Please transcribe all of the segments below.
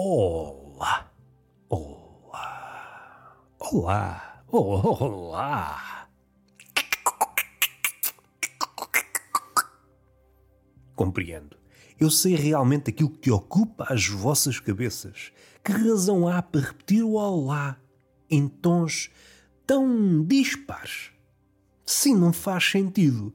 Olá, olá, olá, olá. Compreendo. Eu sei realmente aquilo que ocupa as vossas cabeças. Que razão há para repetir o olá em tons tão dispares? Sim, não faz sentido.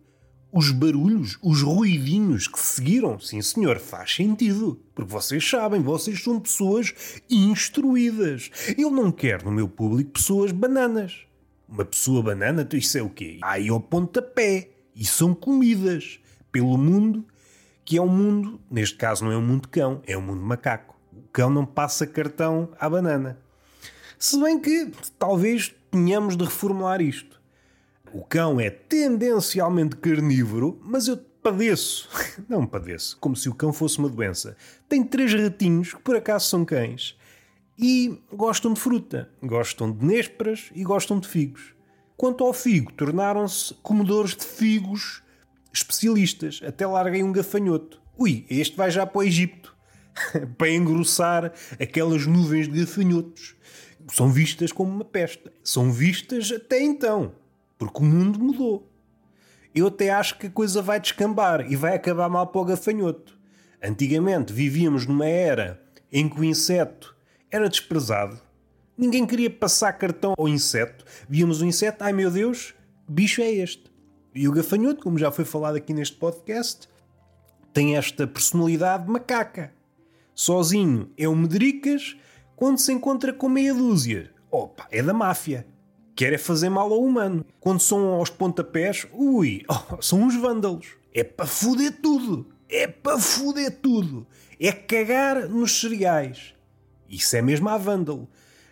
Os barulhos, os ruidinhos que seguiram, sim senhor, faz sentido. Porque vocês sabem, vocês são pessoas instruídas. Eu não quero no meu público pessoas bananas. Uma pessoa banana, isso é o quê? Aí ao pontapé. E são comidas pelo mundo, que é um mundo, neste caso não é um mundo cão, é um mundo macaco. O cão não passa cartão à banana. Se bem que talvez tenhamos de reformular isto. O cão é tendencialmente carnívoro, mas eu padeço. Não padeço, como se o cão fosse uma doença. Tem três ratinhos que por acaso são cães e gostam de fruta, gostam de nésperas e gostam de figos. Quanto ao figo, tornaram-se comedores de figos especialistas. Até larguei um gafanhoto. Ui, este vai já para o Egito para engrossar aquelas nuvens de gafanhotos. São vistas como uma peste. São vistas até então. Porque o mundo mudou. Eu até acho que a coisa vai descambar e vai acabar mal para o gafanhoto. Antigamente vivíamos numa era em que o inseto era desprezado. Ninguém queria passar cartão ao inseto. Víamos o inseto, ai meu Deus, que bicho é este? E o gafanhoto, como já foi falado aqui neste podcast, tem esta personalidade macaca. Sozinho é um medricas, quando se encontra com meia dúzia, opa, é da máfia quer é fazer mal ao humano. Quando são aos pontapés, ui, oh, são uns vândalos. É para foder tudo. É para foder tudo. É cagar nos cereais. Isso é mesmo a vândalo.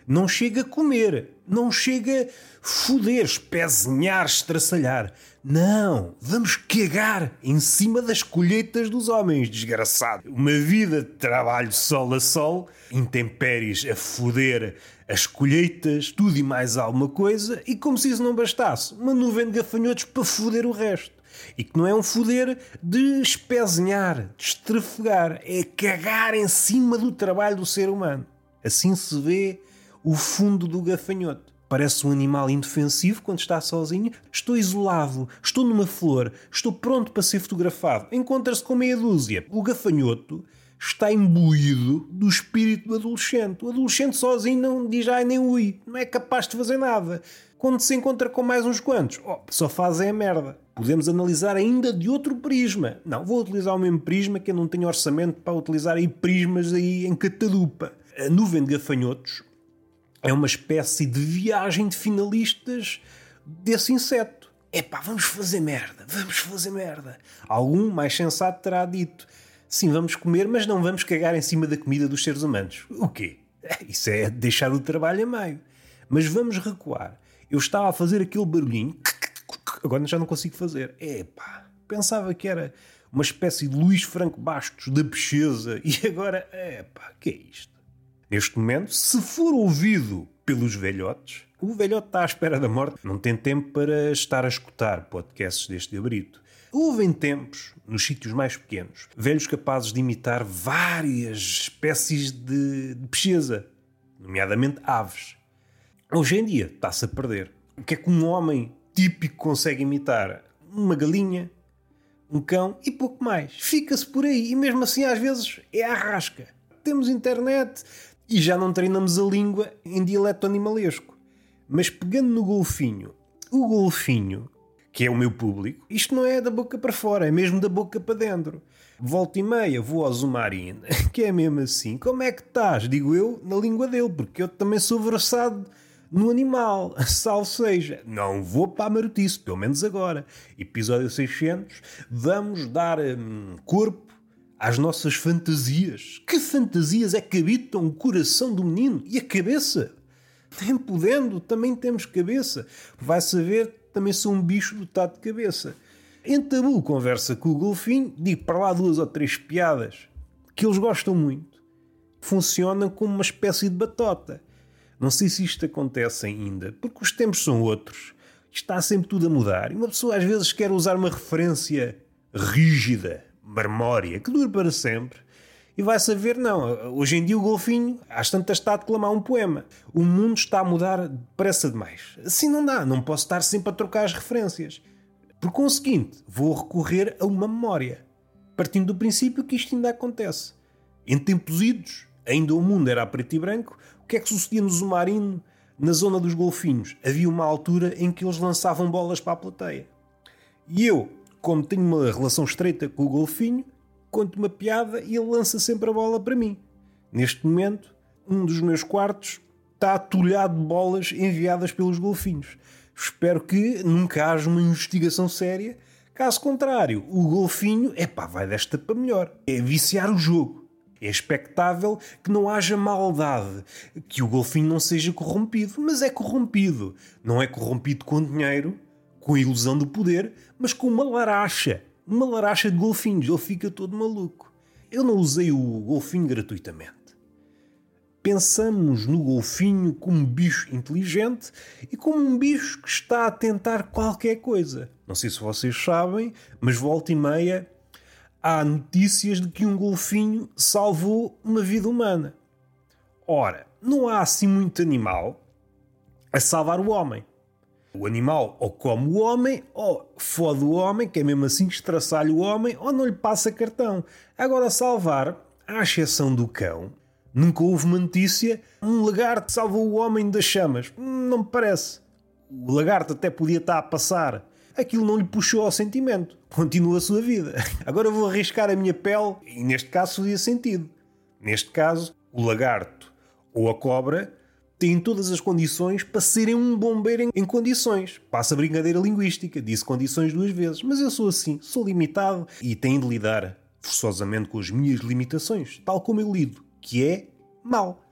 Não chega a comer, não chega a foder, espezinhar, estraçalhar. Não, vamos cagar em cima das colheitas dos homens, desgraçado. Uma vida de trabalho sol a sol, intempéries a foder as colheitas, tudo e mais alguma coisa, e como se isso não bastasse, uma nuvem de gafanhotos para foder o resto. E que não é um foder de espezinhar, de estrafegar, é cagar em cima do trabalho do ser humano. Assim se vê o fundo do gafanhoto. Parece um animal indefensivo quando está sozinho. Estou isolado, estou numa flor, estou pronto para ser fotografado. Encontra-se com meia dúzia. O gafanhoto está imbuído do espírito do adolescente. O adolescente sozinho não diz ai nem ui, não é capaz de fazer nada. Quando se encontra com mais uns quantos, oh, só fazem a merda. Podemos analisar ainda de outro prisma. Não, vou utilizar o mesmo prisma que eu não tenho orçamento para utilizar aí prismas aí em catadupa. A nuvem de gafanhotos é uma espécie de viagem de finalistas desse inseto. Epá, vamos fazer merda, vamos fazer merda. Algum mais sensato terá dito Sim, vamos comer, mas não vamos cagar em cima da comida dos seres humanos. O quê? Isso é deixar o trabalho a meio. Mas vamos recuar. Eu estava a fazer aquele barulhinho, agora já não consigo fazer. Epá, pensava que era uma espécie de Luís Franco Bastos da pecheza e agora, epá, que é isto? Neste momento, se for ouvido pelos velhotes, o velhote está à espera da morte, não tem tempo para estar a escutar podcasts deste abrito. Houve em tempos, nos sítios mais pequenos, velhos capazes de imitar várias espécies de, de pesquisa, nomeadamente aves. Hoje em dia está-se a perder. O que é que um homem típico consegue imitar? Uma galinha, um cão e pouco mais. Fica-se por aí e mesmo assim às vezes é a rasca. Temos internet e já não treinamos a língua em dialeto animalesco. Mas pegando no golfinho, o golfinho que é o meu público, isto não é da boca para fora, é mesmo da boca para dentro. Volta e meia vou ao Zumarine, que é mesmo assim. Como é que estás? Digo eu na língua dele, porque eu também sou versado no animal, salvo seja. Não vou para a marotice, pelo menos agora. Episódio 600, vamos dar hum, corpo às nossas fantasias. Que fantasias é que habitam o coração do menino e a cabeça? Nem podendo, também temos cabeça. Vai saber também sou um bicho dotado de cabeça. Em tabu conversa com o golfinho, digo para lá duas ou três piadas que eles gostam muito. Funcionam como uma espécie de batota. Não sei se isto acontece ainda, porque os tempos são outros. Está sempre tudo a mudar. E uma pessoa às vezes quer usar uma referência rígida, marmória, que dure para sempre. E vai saber, não. Hoje em dia o golfinho, às tantas está a declamar um poema. O mundo está a mudar depressa demais. Assim não dá, não posso estar sempre a trocar as referências. Por conseguinte, vou recorrer a uma memória. Partindo do princípio que isto ainda acontece. Em tempos idos, ainda o mundo era preto e branco, o que é que sucedia no Zumarino, na zona dos golfinhos? Havia uma altura em que eles lançavam bolas para a plateia. E eu, como tenho uma relação estreita com o golfinho, conto uma piada e ele lança sempre a bola para mim. Neste momento, um dos meus quartos está atulhado de bolas enviadas pelos golfinhos. Espero que nunca haja uma investigação séria. Caso contrário, o golfinho, epá, vai desta para melhor. É viciar o jogo. É expectável que não haja maldade, que o golfinho não seja corrompido, mas é corrompido. Não é corrompido com dinheiro, com a ilusão do poder, mas com uma laracha. Uma laracha de golfinhos. Ele fica todo maluco. Eu não usei o golfinho gratuitamente. Pensamos no golfinho como um bicho inteligente e como um bicho que está a tentar qualquer coisa. Não sei se vocês sabem, mas volta e meia há notícias de que um golfinho salvou uma vida humana. Ora, não há assim muito animal a salvar o homem. O animal ou come o homem, ou fode o homem, que é mesmo assim estraçalha o homem, ou não lhe passa cartão. Agora, salvar, à exceção do cão, nunca houve uma notícia um lagarto salvou o homem das chamas. Não me parece. O lagarto até podia estar a passar. Aquilo não lhe puxou ao sentimento. Continua a sua vida. Agora vou arriscar a minha pele, e neste caso fazia sentido. Neste caso, o lagarto ou a cobra têm todas as condições para serem um bombeiro em, condições. Passa a brincadeira linguística, disse condições duas vezes, mas eu sou assim, sou limitado e tenho de lidar forçosamente com as minhas limitações, tal como eu lido, que é mal.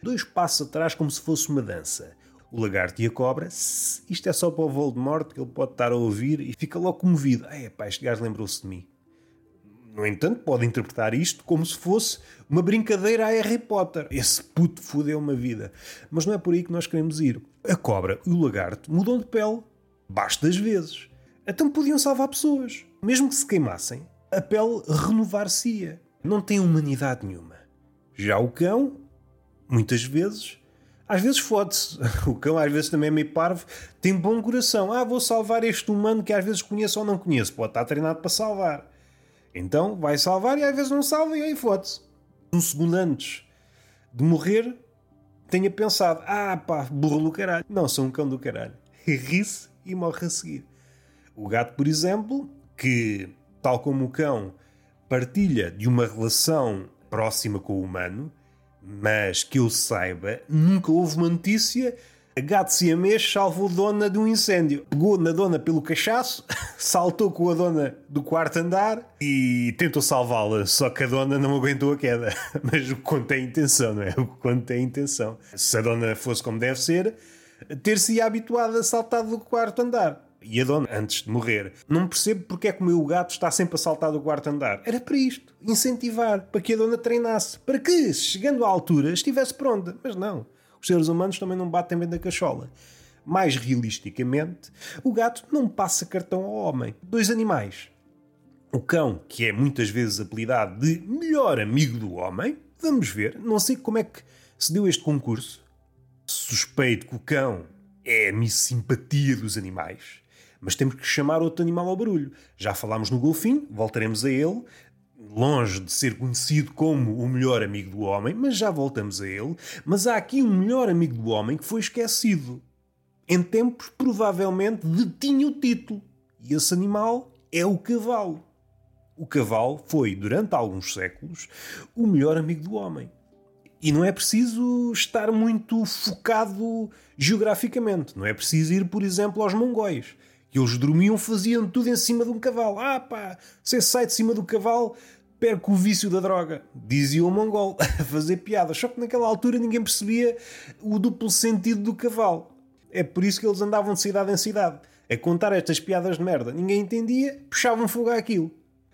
Dois passos atrás, como se fosse uma dança. O lagarto e a cobra, isto é só para o Voldemort que ele pode estar a ouvir e fica logo comovido. É, pá, este gajo lembrou-se de mim. No entanto, pode interpretar isto como se fosse uma brincadeira a Harry Potter. Esse puto fudeu uma vida. Mas não é por aí que nós queremos ir. A cobra e o lagarto mudam de pele. Basta as vezes. Então podiam salvar pessoas. Mesmo que se queimassem, a pele renovar-se-ia. Não tem humanidade nenhuma. Já o cão, muitas vezes, às vezes fode-se. O cão às vezes também é meio parvo, tem bom coração. Ah, vou salvar este humano que às vezes conheço ou não conheço. Pode estar treinado para salvar. Então vai salvar e às vezes não salva e aí foda-se. Um segundo antes de morrer, tenha pensado: ah pá, burro do caralho. Não, sou um cão do caralho. Ri-se e morre a seguir. O gato, por exemplo, que, tal como o cão, partilha de uma relação próxima com o humano, mas que eu saiba, nunca houve uma notícia gato siamês salvou dona de um incêndio. Pegou na dona pelo cachaço, saltou com a dona do quarto andar e tentou salvá-la. Só que a dona não aguentou a queda. Mas o que é a intenção, não é? O que é a intenção. Se a dona fosse como deve ser, ter-se habituado a saltar do quarto andar. E a dona, antes de morrer, não percebo porque é que o meu gato está sempre a saltar do quarto andar. Era para isto, incentivar, para que a dona treinasse, para que, chegando à altura, estivesse pronta. Mas não. Os seres humanos também não batem bem da cachola. Mais realisticamente, o gato não passa cartão ao homem. Dois animais. O cão, que é muitas vezes apelidado de melhor amigo do homem, vamos ver, não sei como é que se deu este concurso. Suspeito que o cão é a minha simpatia dos animais, mas temos que chamar outro animal ao barulho. Já falámos no golfinho, voltaremos a ele longe de ser conhecido como o melhor amigo do homem, mas já voltamos a ele. Mas há aqui um melhor amigo do homem que foi esquecido. Em tempos, provavelmente, detinha o título. E esse animal é o cavalo. O cavalo foi, durante alguns séculos, o melhor amigo do homem. E não é preciso estar muito focado geograficamente. Não é preciso ir, por exemplo, aos mongóis. Eles dormiam, faziam tudo em cima de um cavalo. Ah pá, você sai de cima do cavalo, perco o vício da droga, dizia o mongol, a fazer piadas. Só que naquela altura ninguém percebia o duplo sentido do cavalo. É por isso que eles andavam de cidade em cidade, a contar estas piadas de merda. Ninguém entendia, puxavam fogo àquilo.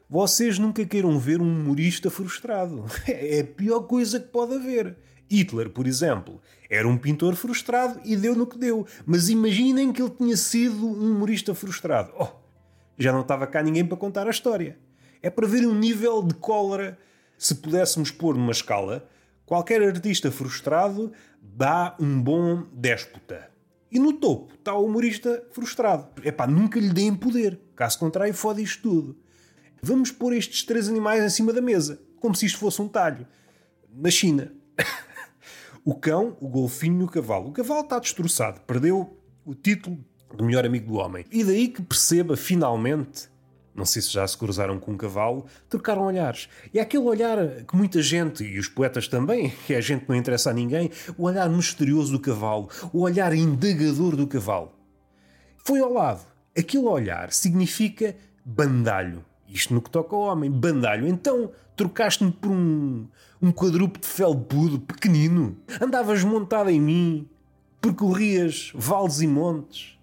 Vocês nunca queiram ver um humorista frustrado. É a pior coisa que pode haver. Hitler, por exemplo, era um pintor frustrado e deu no que deu. Mas imaginem que ele tinha sido um humorista frustrado. Oh, já não estava cá ninguém para contar a história. É para ver um nível de cólera Se pudéssemos pôr numa escala, qualquer artista frustrado dá um bom déspota. E no topo está o humorista frustrado. Epá, nunca lhe deem poder. Caso contrário, fode isto tudo. Vamos pôr estes três animais em cima da mesa, como se isto fosse um talho. Na China. o cão, o golfinho e o cavalo. O cavalo está destroçado. Perdeu o título de melhor amigo do homem. E daí que perceba, finalmente, não sei se já se cruzaram com um cavalo, trocaram olhares. E é aquele olhar que muita gente, e os poetas também, que a gente não interessa a ninguém, o olhar misterioso do cavalo, o olhar indagador do cavalo. Foi ao lado. Aquele olhar significa bandalho. Isto no que toca ao homem, bandalho. Então trocaste-me por um, um quadrúpede felpudo, pequenino. Andavas montada em mim, percorrias vales e montes.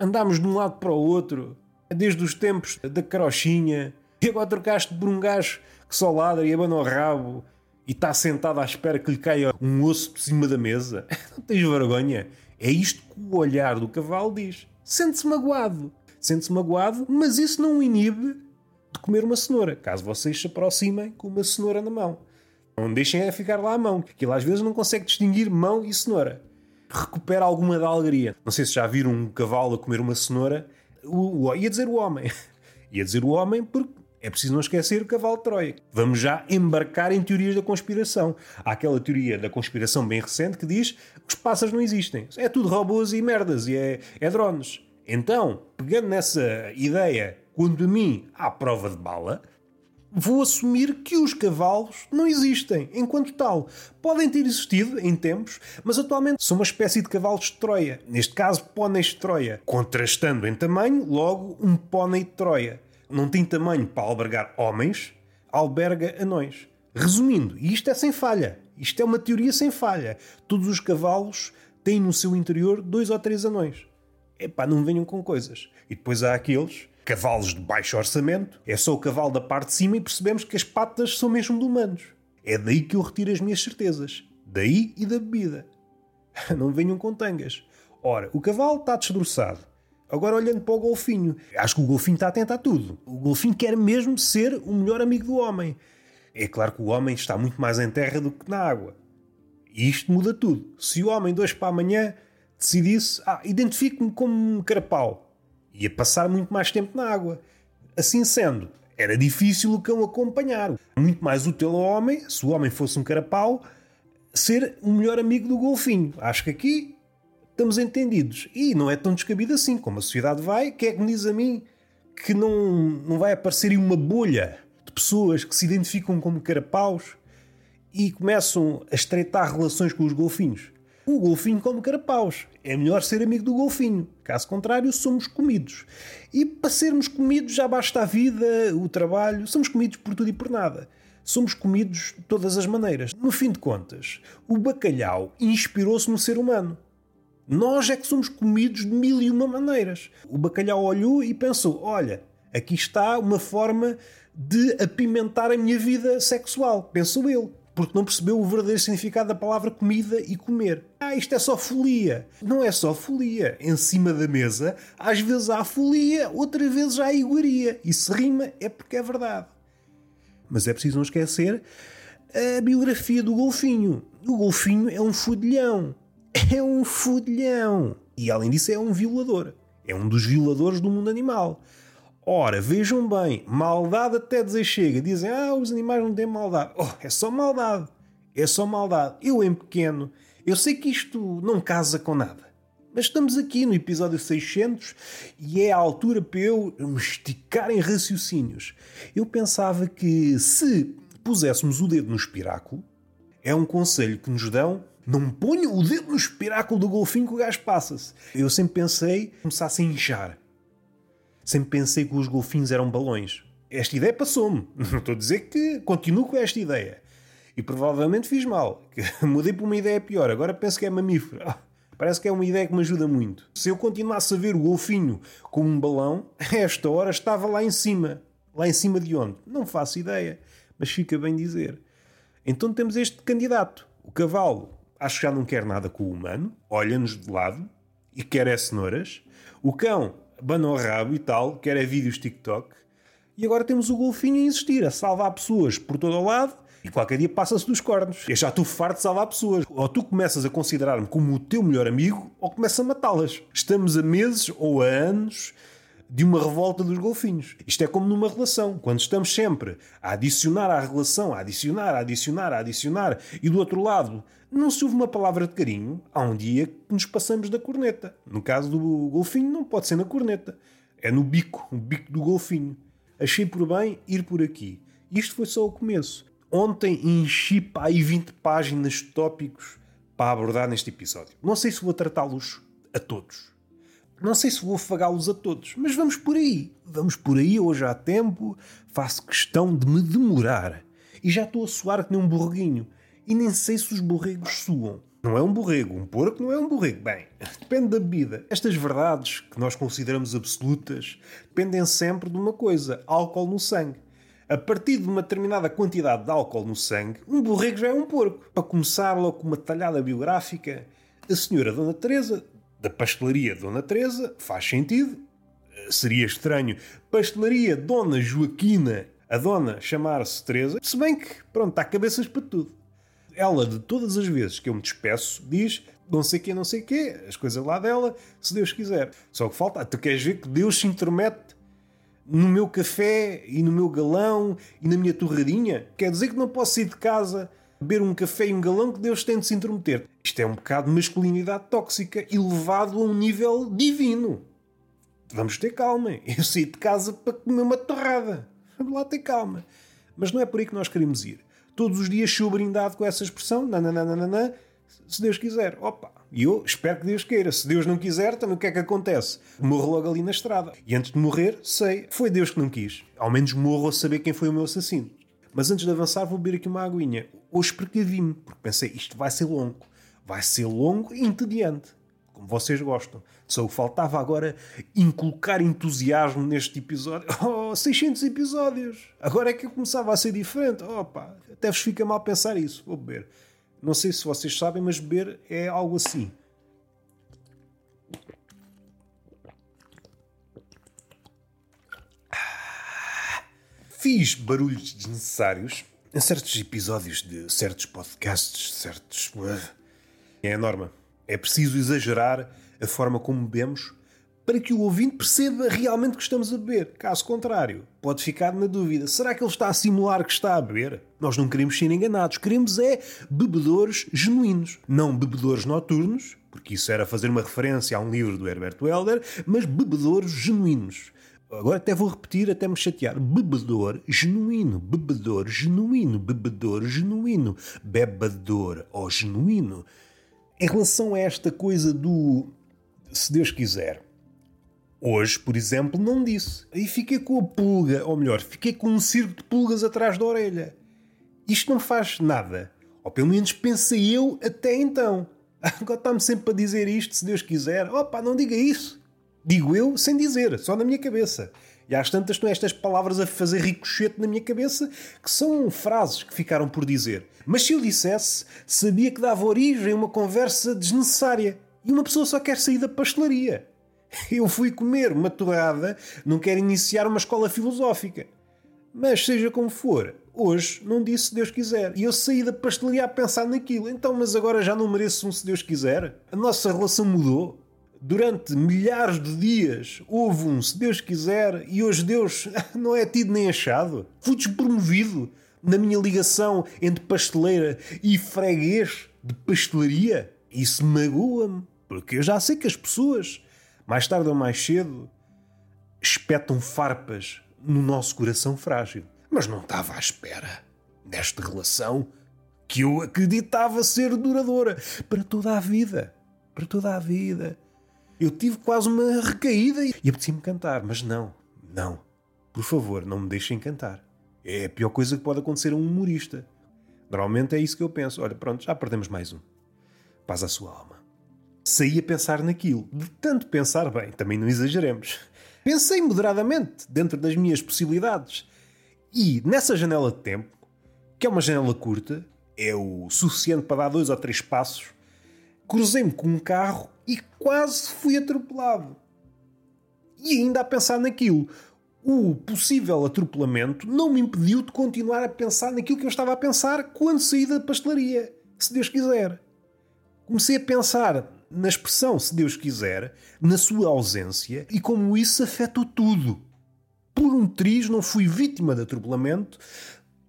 Andámos de um lado para o outro desde os tempos da carochinha, e agora trocaste por um gajo que só ladra e abana o rabo e está sentado à espera que lhe caia um osso por cima da mesa. Não tens vergonha? É isto que o olhar do cavalo diz. Sente-se magoado. Sente-se magoado, mas isso não o inibe de comer uma cenoura, caso vocês se aproximem com uma cenoura na mão. Não deixem a ficar lá a mão, que ele às vezes não consegue distinguir mão e cenoura. Recupera alguma da alegria. Não sei se já viram um cavalo a comer uma cenoura o, o, ia dizer o homem. ia dizer o homem porque é preciso não esquecer o cavalo de Troia. Vamos já embarcar em teorias da conspiração. Há aquela teoria da conspiração bem recente que diz que os pássaros não existem. É tudo robôs e merdas e é, é drones. Então, pegando nessa ideia, quanto a mim, à prova de bala, vou assumir que os cavalos não existem enquanto tal. Podem ter existido em tempos, mas atualmente são uma espécie de cavalos de Troia. Neste caso, póneis de Troia. Contrastando em tamanho, logo, um pônei de Troia. Não tem tamanho para albergar homens, alberga anões. Resumindo, isto é sem falha. Isto é uma teoria sem falha. Todos os cavalos têm no seu interior dois ou três anões. Epá, não venham com coisas. E depois há aqueles cavalos de baixo orçamento, é só o cavalo da parte de cima e percebemos que as patas são mesmo de humanos. É daí que eu retiro as minhas certezas. Daí e da bebida. Não venham com tangas. Ora, o cavalo está desdroçado. Agora olhando para o golfinho. Acho que o golfinho está atento a tudo. O golfinho quer mesmo ser o melhor amigo do homem. É claro que o homem está muito mais em terra do que na água. E isto muda tudo. Se o homem, dois para amanhã, decidisse, ah, identifico-me como um carapau ia passar muito mais tempo na água. Assim sendo, era difícil o cão acompanhar. Muito mais útil ao homem, se o homem fosse um carapau, ser o melhor amigo do golfinho. Acho que aqui estamos entendidos. E não é tão descabido assim. Como a sociedade vai, quem é que me diz a mim que não, não vai aparecer uma bolha de pessoas que se identificam como carapaus e começam a estreitar relações com os golfinhos? O golfinho come carapaus. É melhor ser amigo do golfinho. Caso contrário, somos comidos. E para sermos comidos já basta a vida, o trabalho. Somos comidos por tudo e por nada. Somos comidos de todas as maneiras. No fim de contas, o bacalhau inspirou-se no ser humano. Nós é que somos comidos de mil e uma maneiras. O bacalhau olhou e pensou: olha, aqui está uma forma de apimentar a minha vida sexual. Pensou ele porque não percebeu o verdadeiro significado da palavra comida e comer. Ah, isto é só folia. Não é só folia. Em cima da mesa, às vezes há folia, outras vezes há iguaria. E se rima é porque é verdade. Mas é preciso não esquecer a biografia do golfinho. O golfinho é um fudilhão. É um fudilhão. E além disso, é um violador. É um dos violadores do mundo animal. Ora, vejam bem, maldade até dizer chega. Dizem, ah, os animais não têm maldade. Oh, é só maldade. É só maldade. Eu, em pequeno, eu sei que isto não casa com nada. Mas estamos aqui no episódio 600 e é a altura para eu me esticar em raciocínios. Eu pensava que se puséssemos o dedo no espiráculo, é um conselho que nos dão não ponha o dedo no espiráculo do golfinho que o gajo passa-se. Eu sempre pensei começasse a inchar. Sempre pensei que os golfinhos eram balões. Esta ideia passou-me. Não estou a dizer que continuo com esta ideia. E provavelmente fiz mal. Mudei para uma ideia pior. Agora penso que é mamífero. Ah, parece que é uma ideia que me ajuda muito. Se eu continuasse a ver o golfinho como um balão, a esta hora estava lá em cima. Lá em cima de onde? Não faço ideia. Mas fica bem dizer. Então temos este candidato. O cavalo. Acho que já não quer nada com o humano. Olha-nos de lado. E quer é cenouras. O cão banou rabo e tal, que era vídeos TikTok. E agora temos o golfinho a existir, a salvar pessoas por todo o lado E qualquer dia passa-se dos cornos. Eu já estou farto de salvar pessoas. Ou tu começas a considerar-me como o teu melhor amigo, ou começas a matá-las. Estamos a meses ou a anos de uma revolta dos golfinhos. Isto é como numa relação. Quando estamos sempre a adicionar à relação, a adicionar, a adicionar, a adicionar, e do outro lado não se ouve uma palavra de carinho, há um dia que nos passamos da corneta. No caso do golfinho, não pode ser na corneta. É no bico, o bico do golfinho. Achei por bem ir por aqui. Isto foi só o começo. Ontem enchi para aí 20 páginas de tópicos para abordar neste episódio. Não sei se vou tratá-los a todos. Não sei se vou afagá-los a todos, mas vamos por aí. Vamos por aí, hoje há tempo. Faço questão de me demorar. E já estou a suar que nem um borreguinho. E nem sei se os borregos suam. Não é um borrego, um porco não é um borrego. Bem, depende da bebida. Estas verdades que nós consideramos absolutas dependem sempre de uma coisa: álcool no sangue. A partir de uma determinada quantidade de álcool no sangue, um borrego já é um porco. Para começar logo com uma talhada biográfica, a senhora Dona Teresa da pastelaria Dona Teresa faz sentido. Seria estranho pastelaria Dona Joaquina, a dona chamar-se Teresa, se bem que, pronto, há cabeças para tudo. Ela, de todas as vezes que eu me despeço, diz não sei quê, não sei quê, as coisas lá dela, se Deus quiser. Só que falta, tu queres ver que Deus se intromete no meu café e no meu galão e na minha torradinha? Quer dizer que não posso sair de casa beber um café e um galão que Deus tem de se intrometer. Isto é um bocado de masculinidade tóxica elevado a um nível divino. Vamos ter calma. Eu saí de casa para comer uma torrada. Vamos lá ter calma. Mas não é por aí que nós queremos ir. Todos os dias sou brindado com essa expressão, nananana, se Deus quiser. Opa, e eu espero que Deus queira. Se Deus não quiser, também o que é que acontece? Morro logo ali na estrada. E antes de morrer, sei, foi Deus que não quis. Ao menos morro a saber quem foi o meu assassino. Mas antes de avançar, vou beber aqui uma aguinha. Hoje precavi-me, porque pensei, isto vai ser longo. Vai ser longo e entediante. Como vocês gostam. Só faltava agora inculcar entusiasmo neste episódio. Oh, 600 episódios! Agora é que eu começava a ser diferente. Opa, até vos fica mal pensar isso. Vou beber. Não sei se vocês sabem, mas beber é algo assim. Fiz barulhos desnecessários em certos episódios de certos podcasts, certos. É a norma. É preciso exagerar a forma como bebemos para que o ouvinte perceba realmente que estamos a beber. Caso contrário, pode ficar na dúvida: será que ele está a simular que está a beber? Nós não queremos ser enganados, queremos é bebedores genuínos, não bebedores noturnos, porque isso era fazer uma referência a um livro do Herbert Welder, mas bebedores genuínos. Agora até vou repetir até me chatear. Bebedor genuíno, bebedor genuíno, bebedor genuíno, bebedor ou genuíno. Em relação a esta coisa do se Deus quiser. Hoje, por exemplo, não disse. Aí fiquei com a pulga, ou melhor, fiquei com um circo de pulgas atrás da orelha. Isto não faz nada. Ou pelo menos pensei eu até então. Agora está-me sempre a dizer isto, se Deus quiser. Opa, não diga isso. Digo eu sem dizer, só na minha cabeça. E às tantas estão estas palavras a fazer ricochete na minha cabeça, que são frases que ficaram por dizer. Mas se eu dissesse, sabia que dava origem a uma conversa desnecessária. E uma pessoa só quer sair da pastelaria. Eu fui comer uma torrada, não quero iniciar uma escola filosófica. Mas seja como for, hoje não disse se Deus quiser. E eu saí da pastelaria a pensar naquilo. Então, mas agora já não mereço um se Deus quiser? A nossa relação mudou durante milhares de dias houve um, se Deus quiser, e hoje Deus não é tido nem achado. Fui despromovido na minha ligação entre pasteleira e freguês de pastelaria. Isso magoa-me, porque eu já sei que as pessoas, mais tarde ou mais cedo, espetam farpas no nosso coração frágil. Mas não estava à espera desta relação que eu acreditava ser duradoura para toda a vida. Para toda a vida. Eu tive quase uma recaída e apetecia-me cantar, mas não, não. Por favor, não me deixem cantar. É a pior coisa que pode acontecer a um humorista. Normalmente é isso que eu penso. Olha, pronto, já perdemos mais um. Paz à sua alma. Saí a pensar naquilo. De tanto pensar bem, também não exageremos. Pensei moderadamente, dentro das minhas possibilidades. E nessa janela de tempo, que é uma janela curta, é o suficiente para dar dois ou três passos, cruzei-me com um carro e quase fui atropelado. E ainda a pensar naquilo. o possível atropelamento não me impediu de continuar a pensar naquilo que eu estava a pensar quando saí da pastelaria, se Deus quiser. Comecei a pensar na expressão se Deus quiser, na sua ausência e como isso afetou tudo. Por um triz não fui vítima de atropelamento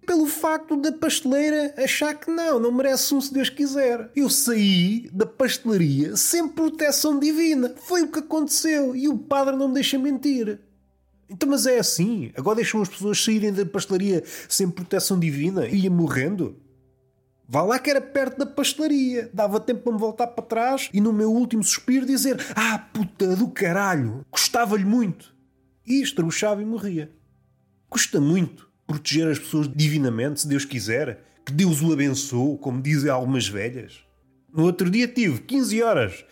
pelo facto da pasteleira achar que não, não merece um se Deus quiser. Eu saí da pastelaria sem proteção divina. Foi o que aconteceu e o padre não me deixa mentir. Então, mas é assim? Agora deixam as pessoas saírem da pastelaria sem proteção divina e ia morrendo? Vá lá que era perto da pastelaria. Dava tempo para me voltar para trás e no meu último suspiro dizer Ah, puta do caralho! Custava-lhe muito. E estruchava e morria. Custa muito proteger as pessoas divinamente, se Deus quiser. Que Deus o abençoe, como dizem algumas velhas. No outro dia tive 15 horas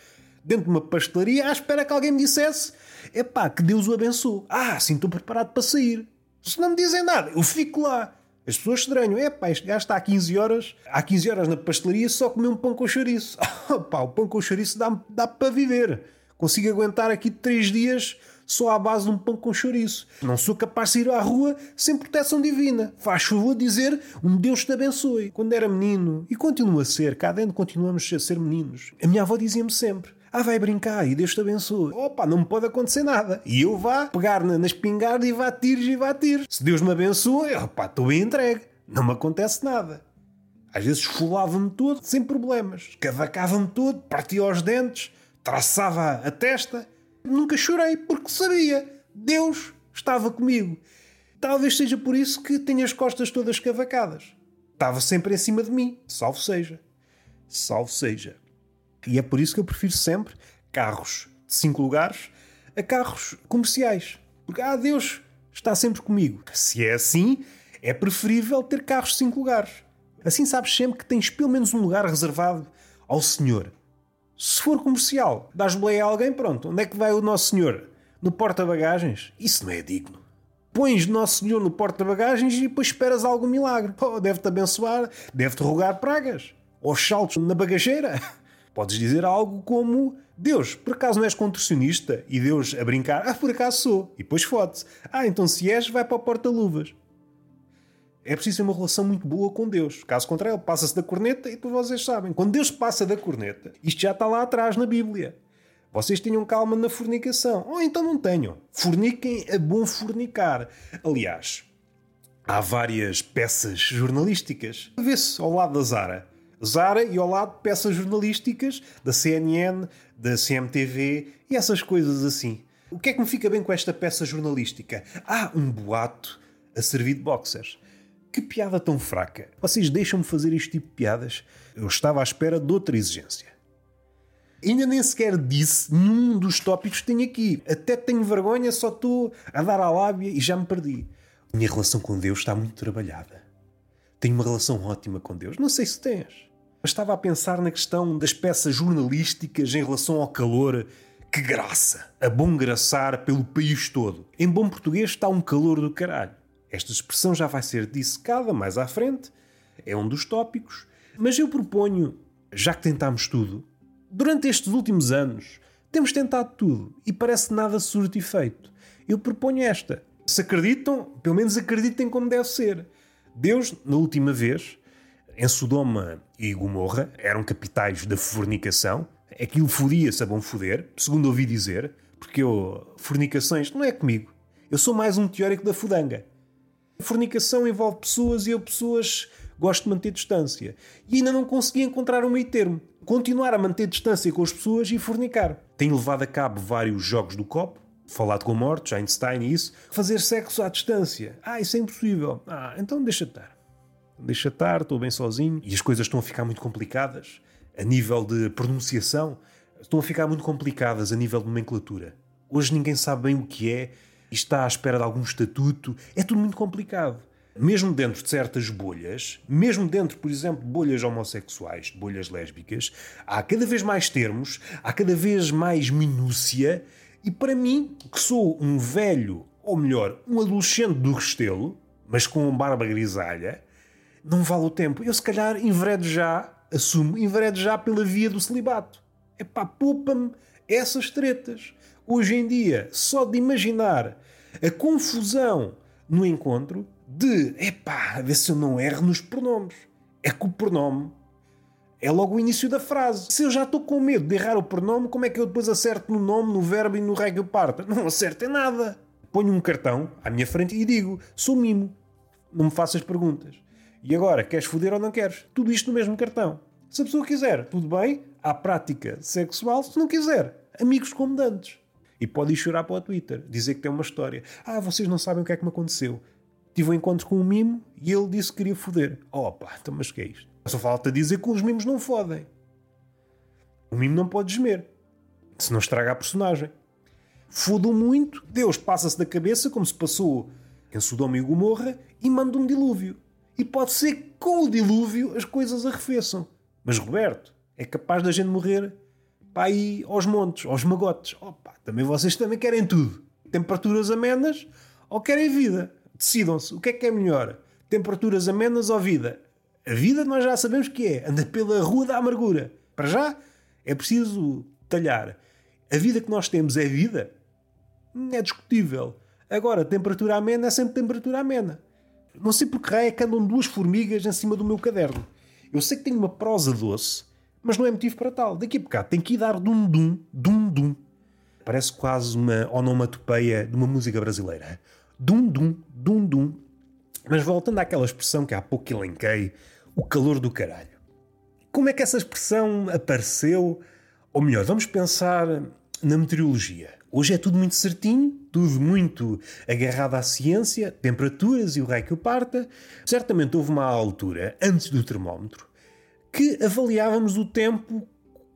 dentro de uma pastelaria à espera que alguém me dissesse Epá, que Deus o abençoe. Ah, sim, estou preparado para sair. Se não me dizem nada, eu fico lá. As pessoas estranham. É pá, este gajo está há 15 horas, há 15 horas na pastelaria só comer um pão com chouriço. Oh, pá, o pão com chouriço dá, dá para viver. Consigo aguentar aqui 3 dias só à base de um pão com chouriço. Não sou capaz de ir à rua sem proteção divina. Faz favor dizer um Deus te abençoe. Quando era menino, e continua a ser, cá dentro continuamos a ser meninos, a minha avó dizia-me sempre: ah, vai brincar e Deus te abençoe. Opa, não me pode acontecer nada. E eu vá pegar na, na espingarda e vá tiros e vá tiros. Se Deus me abençoe, opa, estou bem entregue. Não me acontece nada. Às vezes esfolava-me todo, sem problemas. Cavacava-me todo, partia os dentes, traçava a testa. Nunca chorei, porque sabia. Deus estava comigo. Talvez seja por isso que tenho as costas todas cavacadas. Estava sempre em cima de mim. Salve seja. Salve seja. E é por isso que eu prefiro sempre carros de 5 lugares a carros comerciais. Porque, ah, Deus está sempre comigo. Se é assim, é preferível ter carros de 5 lugares. Assim sabes sempre que tens pelo menos um lugar reservado ao Senhor. Se for comercial, dás boleia a alguém, pronto. Onde é que vai o Nosso Senhor? No porta-bagagens? Isso não é digno. Pões Nosso Senhor no porta-bagagens e depois esperas algum milagre. Oh, deve-te abençoar, deve-te rogar pragas. Ou saltos na bagageira. Podes dizer algo como: Deus, por acaso não és contorcionista? E Deus a brincar: Ah, por acaso sou. E depois fode-se: Ah, então se és, vai para o porta-luvas. É preciso ter uma relação muito boa com Deus. Caso contrário, ele passa-se da corneta e depois vocês sabem. Quando Deus passa da corneta, isto já está lá atrás na Bíblia. Vocês tenham calma na fornicação. Ou então não tenham. Forniquem a bom fornicar. Aliás, há várias peças jornalísticas. Vê-se ao lado da Zara Zara e ao lado peças jornalísticas da CNN, da CMTV e essas coisas assim. O que é que me fica bem com esta peça jornalística? Ah, um boato a servir de boxers. Que piada tão fraca. Vocês deixam-me fazer este tipo de piadas? Eu estava à espera de outra exigência. Ainda nem sequer disse nenhum dos tópicos que tenho aqui. Até tenho vergonha, só estou a dar à lábia e já me perdi. Minha relação com Deus está muito trabalhada. Tenho uma relação ótima com Deus. Não sei se tens. Mas estava a pensar na questão das peças jornalísticas em relação ao calor. Que graça! A bom graçar pelo país todo. Em bom português está um calor do caralho. Esta expressão já vai ser dissecada mais à frente. É um dos tópicos. Mas eu proponho, já que tentámos tudo, durante estes últimos anos, temos tentado tudo e parece nada surto efeito. Eu proponho esta. Se acreditam, pelo menos acreditem como deve ser. Deus, na última vez, em Sodoma e Gomorra eram capitais da fornicação. Aquilo fodia-se a bom foder, segundo ouvi dizer, porque eu, fornicações não é comigo. Eu sou mais um teórico da fudanga. Fornicação envolve pessoas e eu, pessoas, gosto de manter distância. E ainda não consegui encontrar um meio termo. Continuar a manter distância com as pessoas e fornicar. Tenho levado a cabo vários jogos do copo, falado com mortos, Einstein e isso. Fazer sexo à distância. Ah, isso é impossível. Ah, então deixa estar deixa estar, estou bem sozinho, e as coisas estão a ficar muito complicadas a nível de pronunciação, estão a ficar muito complicadas a nível de nomenclatura. Hoje ninguém sabe bem o que é e está à espera de algum estatuto, é tudo muito complicado. Mesmo dentro de certas bolhas, mesmo dentro, por exemplo, de bolhas homossexuais, de bolhas lésbicas, há cada vez mais termos, há cada vez mais minúcia, e para mim, que sou um velho, ou melhor, um adolescente do Restelo, mas com barba grisalha, não vale o tempo. Eu, se calhar, enveredo já, assumo, enveredo já pela via do celibato. É pá, poupa-me essas tretas. Hoje em dia, só de imaginar a confusão no encontro de, epá, a ver se eu não erro nos pronomes. É que o pronome é logo o início da frase. Se eu já estou com medo de errar o pronome, como é que eu depois acerto no nome, no verbo e no eu parto? Não acerto em nada. Ponho um cartão à minha frente e digo: sou mimo. Não me faças perguntas. E agora, queres foder ou não queres? Tudo isto no mesmo cartão. Se a pessoa quiser, tudo bem, há prática sexual. Se não quiser, amigos como dantes. E pode ir chorar para o Twitter, dizer que tem uma história. Ah, vocês não sabem o que é que me aconteceu. Tive um encontro com um mimo e ele disse que queria foder. Opa, então mas que é isto? Só falta dizer que os mimos não fodem. O mimo não pode gemer. Se não estraga a personagem. Fodam muito, Deus passa-se da cabeça como se passou em Sodoma e Gomorra e manda um dilúvio. E pode ser que com o dilúvio as coisas arrefeçam. Mas Roberto, é capaz da gente morrer para ir aos montes, aos magotes. Opa, também vocês também querem tudo. Temperaturas amenas ou querem vida? Decidam-se. O que é que é melhor? Temperaturas amenas ou vida? A vida nós já sabemos que é. Anda pela rua da amargura. Para já é preciso talhar. A vida que nós temos é vida? É discutível. Agora, temperatura amena é sempre temperatura amena. Não sei por que raio é que andam duas formigas em cima do meu caderno. Eu sei que tenho uma prosa doce, mas não é motivo para tal. Daqui a bocado tem que ir dar dum-dum, dum-dum. Parece quase uma onomatopeia de uma música brasileira. Dum-dum, dum-dum. Mas voltando àquela expressão que há pouco elenquei, o calor do caralho. Como é que essa expressão apareceu? Ou melhor, vamos pensar na meteorologia. Hoje é tudo muito certinho, tudo muito agarrado à ciência, temperaturas e o raio que o parta. Certamente houve uma altura, antes do termómetro, que avaliávamos o tempo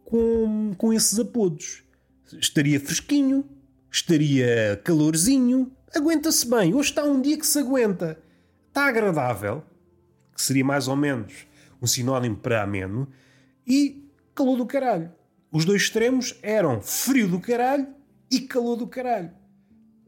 com, com esses apodos. Estaria fresquinho, estaria calorzinho, aguenta-se bem. Hoje está um dia que se aguenta. Está agradável, que seria mais ou menos um sinónimo para ameno, e calor do caralho. Os dois extremos eram frio do caralho e calor do caralho.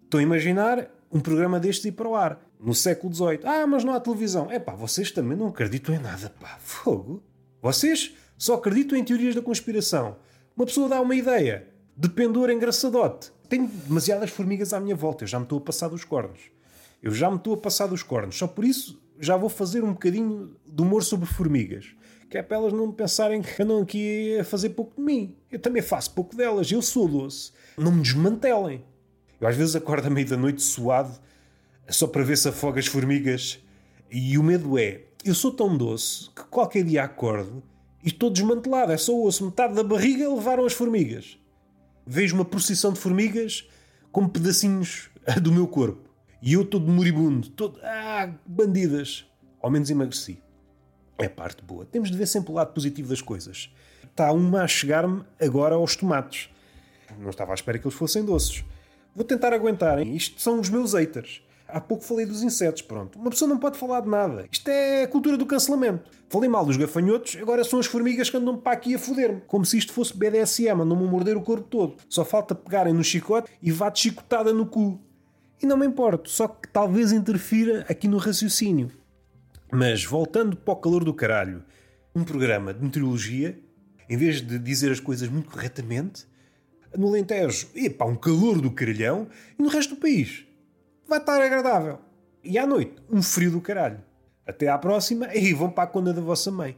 Estou a imaginar um programa destes ir para o ar, no século XVIII. Ah, mas não há televisão. É pá, vocês também não acreditam em nada, pá. Fogo. Vocês só acreditam em teorias da conspiração. Uma pessoa dá uma ideia de pendor engraçadote. Tenho demasiadas formigas à minha volta, eu já me estou a passar dos cornos. Eu já me estou a passar dos cornos. Só por isso já vou fazer um bocadinho de humor sobre formigas. Que é para elas não pensarem que andam aqui a fazer pouco de mim. Eu também faço pouco delas. Eu sou doce. Não me desmantelem. Eu às vezes acordo à meia da noite suado só para ver se afoga as formigas. E o medo é, eu sou tão doce que qualquer dia acordo e estou desmantelado. É só osso. Metade da barriga levaram as formigas. Vejo uma procissão de formigas como pedacinhos do meu corpo. E eu todo moribundo, todo. Ah, bandidas! Ao menos emagreci. É a parte boa. Temos de ver sempre o lado positivo das coisas. Está uma a chegar-me agora aos tomates. Não estava à espera que eles fossem doces. Vou tentar aguentar. Isto são os meus haters. Há pouco falei dos insetos, pronto. Uma pessoa não pode falar de nada. Isto é a cultura do cancelamento. Falei mal dos gafanhotos, agora são as formigas que andam para aqui a foder-me. Como se isto fosse BDSM, andam-me a morder o corpo todo. Só falta pegarem no chicote e vá de chicotada no cu. E não me importo, só que talvez interfira aqui no raciocínio. Mas voltando para o calor do caralho, um programa de meteorologia, em vez de dizer as coisas muito corretamente, no Alentejo, epá, um calor do caralhão, e no resto do país vai estar agradável. E à noite, um frio do caralho. Até à próxima, e vão para a conta da vossa mãe.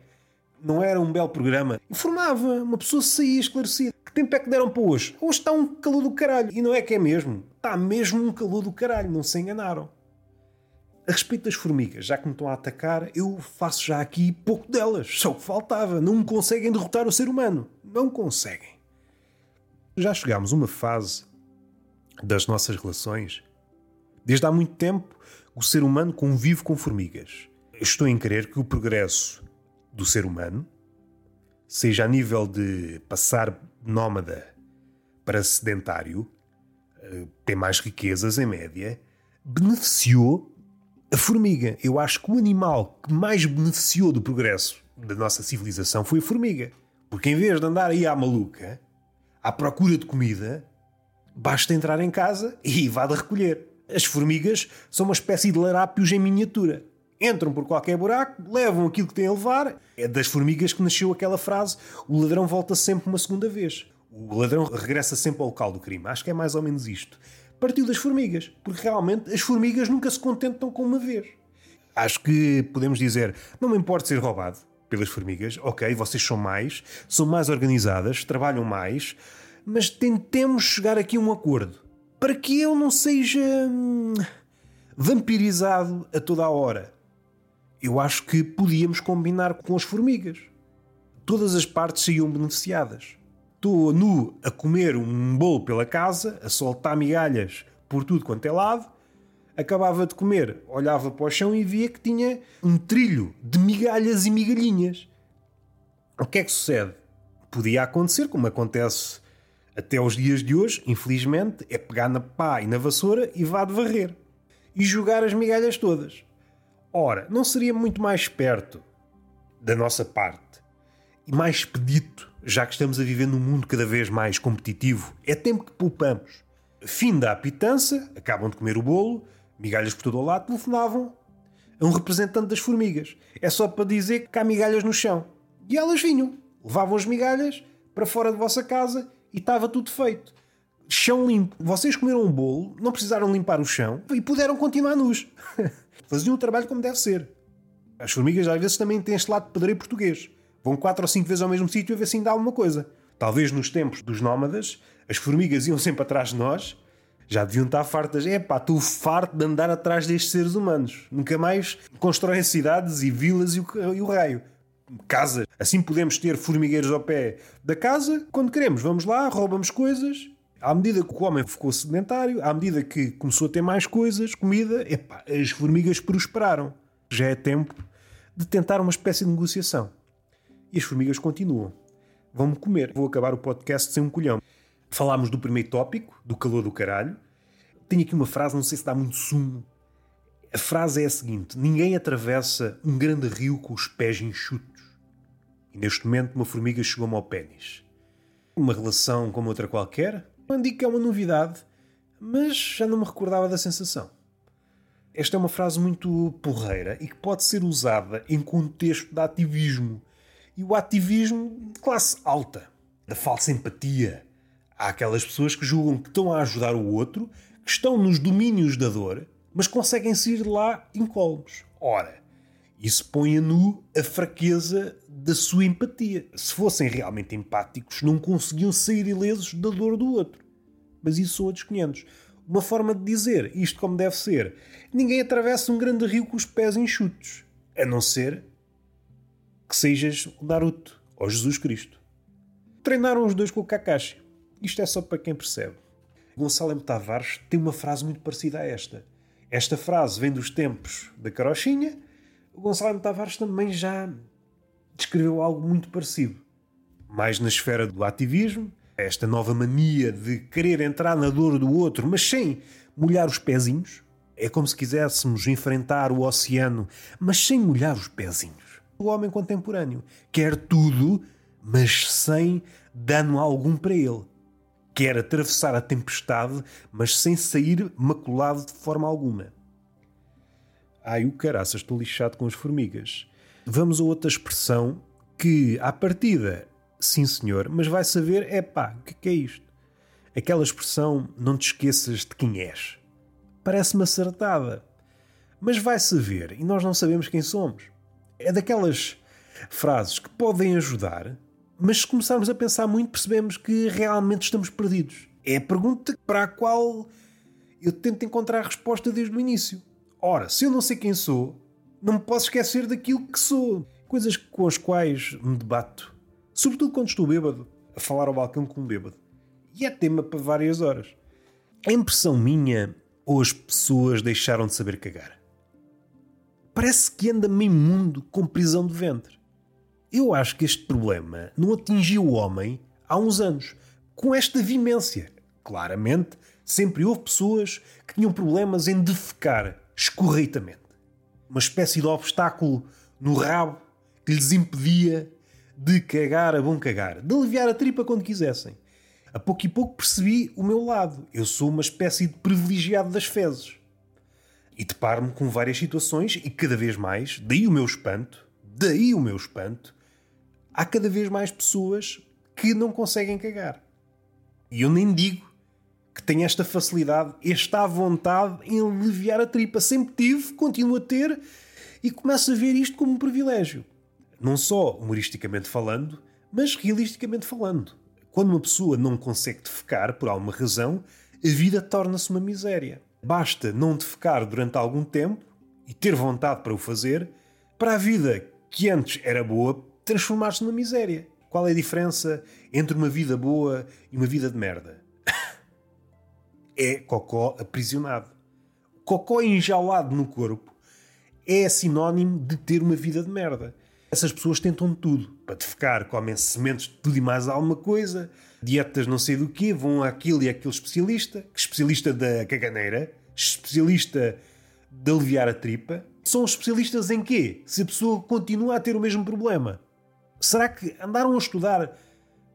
Não era um belo programa. Informava, uma pessoa saía esclarecida. Que tempo é que deram para hoje? Hoje está um calor do caralho. E não é que é mesmo. Está mesmo um calor do caralho, não se enganaram. A respeito das formigas, já que me estão a atacar, eu faço já aqui pouco delas. Só o que faltava. Não conseguem derrotar o ser humano. Não conseguem. Já chegámos a uma fase das nossas relações. Desde há muito tempo, o ser humano convive com formigas. Estou em crer que o progresso do ser humano, seja a nível de passar nómada para sedentário, eh, tem mais riquezas em média, beneficiou a formiga. Eu acho que o animal que mais beneficiou do progresso da nossa civilização foi a formiga. Porque em vez de andar aí à maluca, à procura de comida, basta entrar em casa e vá de recolher. As formigas são uma espécie de larápios em miniatura. Entram por qualquer buraco, levam aquilo que têm a levar. É das formigas que nasceu aquela frase: o ladrão volta sempre uma segunda vez. O ladrão regressa sempre ao local do crime. Acho que é mais ou menos isto. partiu das formigas, porque realmente as formigas nunca se contentam com uma vez. Acho que podemos dizer: não me importa ser roubado pelas formigas, ok, vocês são mais, são mais organizadas, trabalham mais, mas tentemos chegar aqui a um acordo para que eu não seja hum, vampirizado a toda a hora. Eu acho que podíamos combinar com as formigas. Todas as partes seriam beneficiadas. Estou nu a comer um bolo pela casa, a soltar migalhas por tudo quanto é lado. Acabava de comer, olhava para o chão e via que tinha um trilho de migalhas e migalhinhas. O que é que sucede? Podia acontecer, como acontece até aos dias de hoje, infelizmente, é pegar na pá e na vassoura e vá de varrer. E jogar as migalhas todas. Ora, não seria muito mais esperto da nossa parte e mais expedito, já que estamos a viver num mundo cada vez mais competitivo? É tempo que poupamos. Fim da apitança, acabam de comer o bolo, migalhas por todo o lado, telefonavam a um representante das formigas. É só para dizer que há migalhas no chão. E elas vinham, levavam as migalhas para fora de vossa casa e estava tudo feito. Chão limpo. Vocês comeram um bolo, não precisaram limpar o chão e puderam continuar nus. Faziam o trabalho como deve ser. As formigas às vezes também têm este lado de pedreiro português. Vão quatro ou cinco vezes ao mesmo sítio a ver se ainda há alguma coisa. Talvez nos tempos dos nómadas, as formigas iam sempre atrás de nós. Já deviam estar fartas. É pá, estou farto de andar atrás destes seres humanos. Nunca mais constroem cidades e vilas e o, e o raio. Casas. Assim podemos ter formigueiros ao pé da casa quando queremos. Vamos lá, roubamos coisas. À medida que o homem ficou sedentário, à medida que começou a ter mais coisas, comida, as formigas prosperaram. Já é tempo de tentar uma espécie de negociação. E as formigas continuam. Vão-me comer. Vou acabar o podcast sem um colhão. Falámos do primeiro tópico, do calor do caralho. Tenho aqui uma frase, não sei se dá muito sumo. A frase é a seguinte: Ninguém atravessa um grande rio com os pés enxutos. E neste momento uma formiga chegou-me ao pênis. Uma relação como outra qualquer, não digo que é uma novidade, mas já não me recordava da sensação. Esta é uma frase muito porreira e que pode ser usada em contexto de ativismo. E o ativismo de classe alta, da falsa empatia. Há aquelas pessoas que julgam que estão a ajudar o outro, que estão nos domínios da dor, mas conseguem sair de lá incólumes. Ora, isso põe a nu a fraqueza da sua empatia. Se fossem realmente empáticos, não conseguiam sair ilesos da dor do outro. Mas isso são outros 500. Uma forma de dizer isto como deve ser: ninguém atravessa um grande rio com os pés enxutos, a não ser que sejas o Naruto ou Jesus Cristo. Treinaram os dois com o Kakashi. Isto é só para quem percebe. Gonçalo M. Tavares tem uma frase muito parecida a esta. Esta frase vem dos tempos da carochinha. O Gonçalo M. Tavares também já descreveu algo muito parecido. Mais na esfera do ativismo, esta nova mania de querer entrar na dor do outro, mas sem molhar os pezinhos. É como se quiséssemos enfrentar o oceano, mas sem molhar os pezinhos. O homem contemporâneo quer tudo, mas sem dano algum para ele. Quer atravessar a tempestade, mas sem sair maculado de forma alguma. Ai, o caraças, estou lixado com as formigas. Vamos a outra expressão que, à partida, sim senhor, mas vai saber, é pá, o que, que é isto? Aquela expressão, não te esqueças de quem és. Parece-me acertada. Mas vai saber, e nós não sabemos quem somos. É daquelas frases que podem ajudar, mas se começarmos a pensar muito, percebemos que realmente estamos perdidos. É a pergunta para a qual eu tento encontrar a resposta desde o início. Ora, se eu não sei quem sou, não me posso esquecer daquilo que sou. Coisas com as quais me debato. Sobretudo quando estou bêbado, a falar ao balcão com um bêbado. E é tema para várias horas. A impressão minha ou as pessoas deixaram de saber cagar? Parece que anda meio mundo com prisão de ventre. Eu acho que este problema não atingiu o homem há uns anos, com esta vimência. Claramente, sempre houve pessoas que tinham problemas em defecar escorreitamente. Uma espécie de obstáculo no rabo que lhes impedia de cagar a bom cagar, de aliviar a tripa quando quisessem. A pouco e pouco percebi o meu lado. Eu sou uma espécie de privilegiado das fezes. E deparo-me com várias situações e cada vez mais, daí o meu espanto, daí o meu espanto, há cada vez mais pessoas que não conseguem cagar. E eu nem digo que tem esta facilidade, esta vontade em aliviar a tripa. Sempre tive, continuo a ter e começo a ver isto como um privilégio. Não só humoristicamente falando, mas realisticamente falando. Quando uma pessoa não consegue defecar por alguma razão, a vida torna-se uma miséria. Basta não defecar durante algum tempo e ter vontade para o fazer, para a vida que antes era boa transformar-se numa miséria. Qual é a diferença entre uma vida boa e uma vida de merda? É cocó aprisionado. Cocó enjaulado no corpo é sinónimo de ter uma vida de merda. Essas pessoas tentam tudo. Para defecar, comem sementes de tudo e mais alguma coisa, dietas não sei do quê, vão àquilo e àquele especialista, especialista da caganeira, especialista de aliviar a tripa. São especialistas em quê? Se a pessoa continua a ter o mesmo problema. Será que andaram a estudar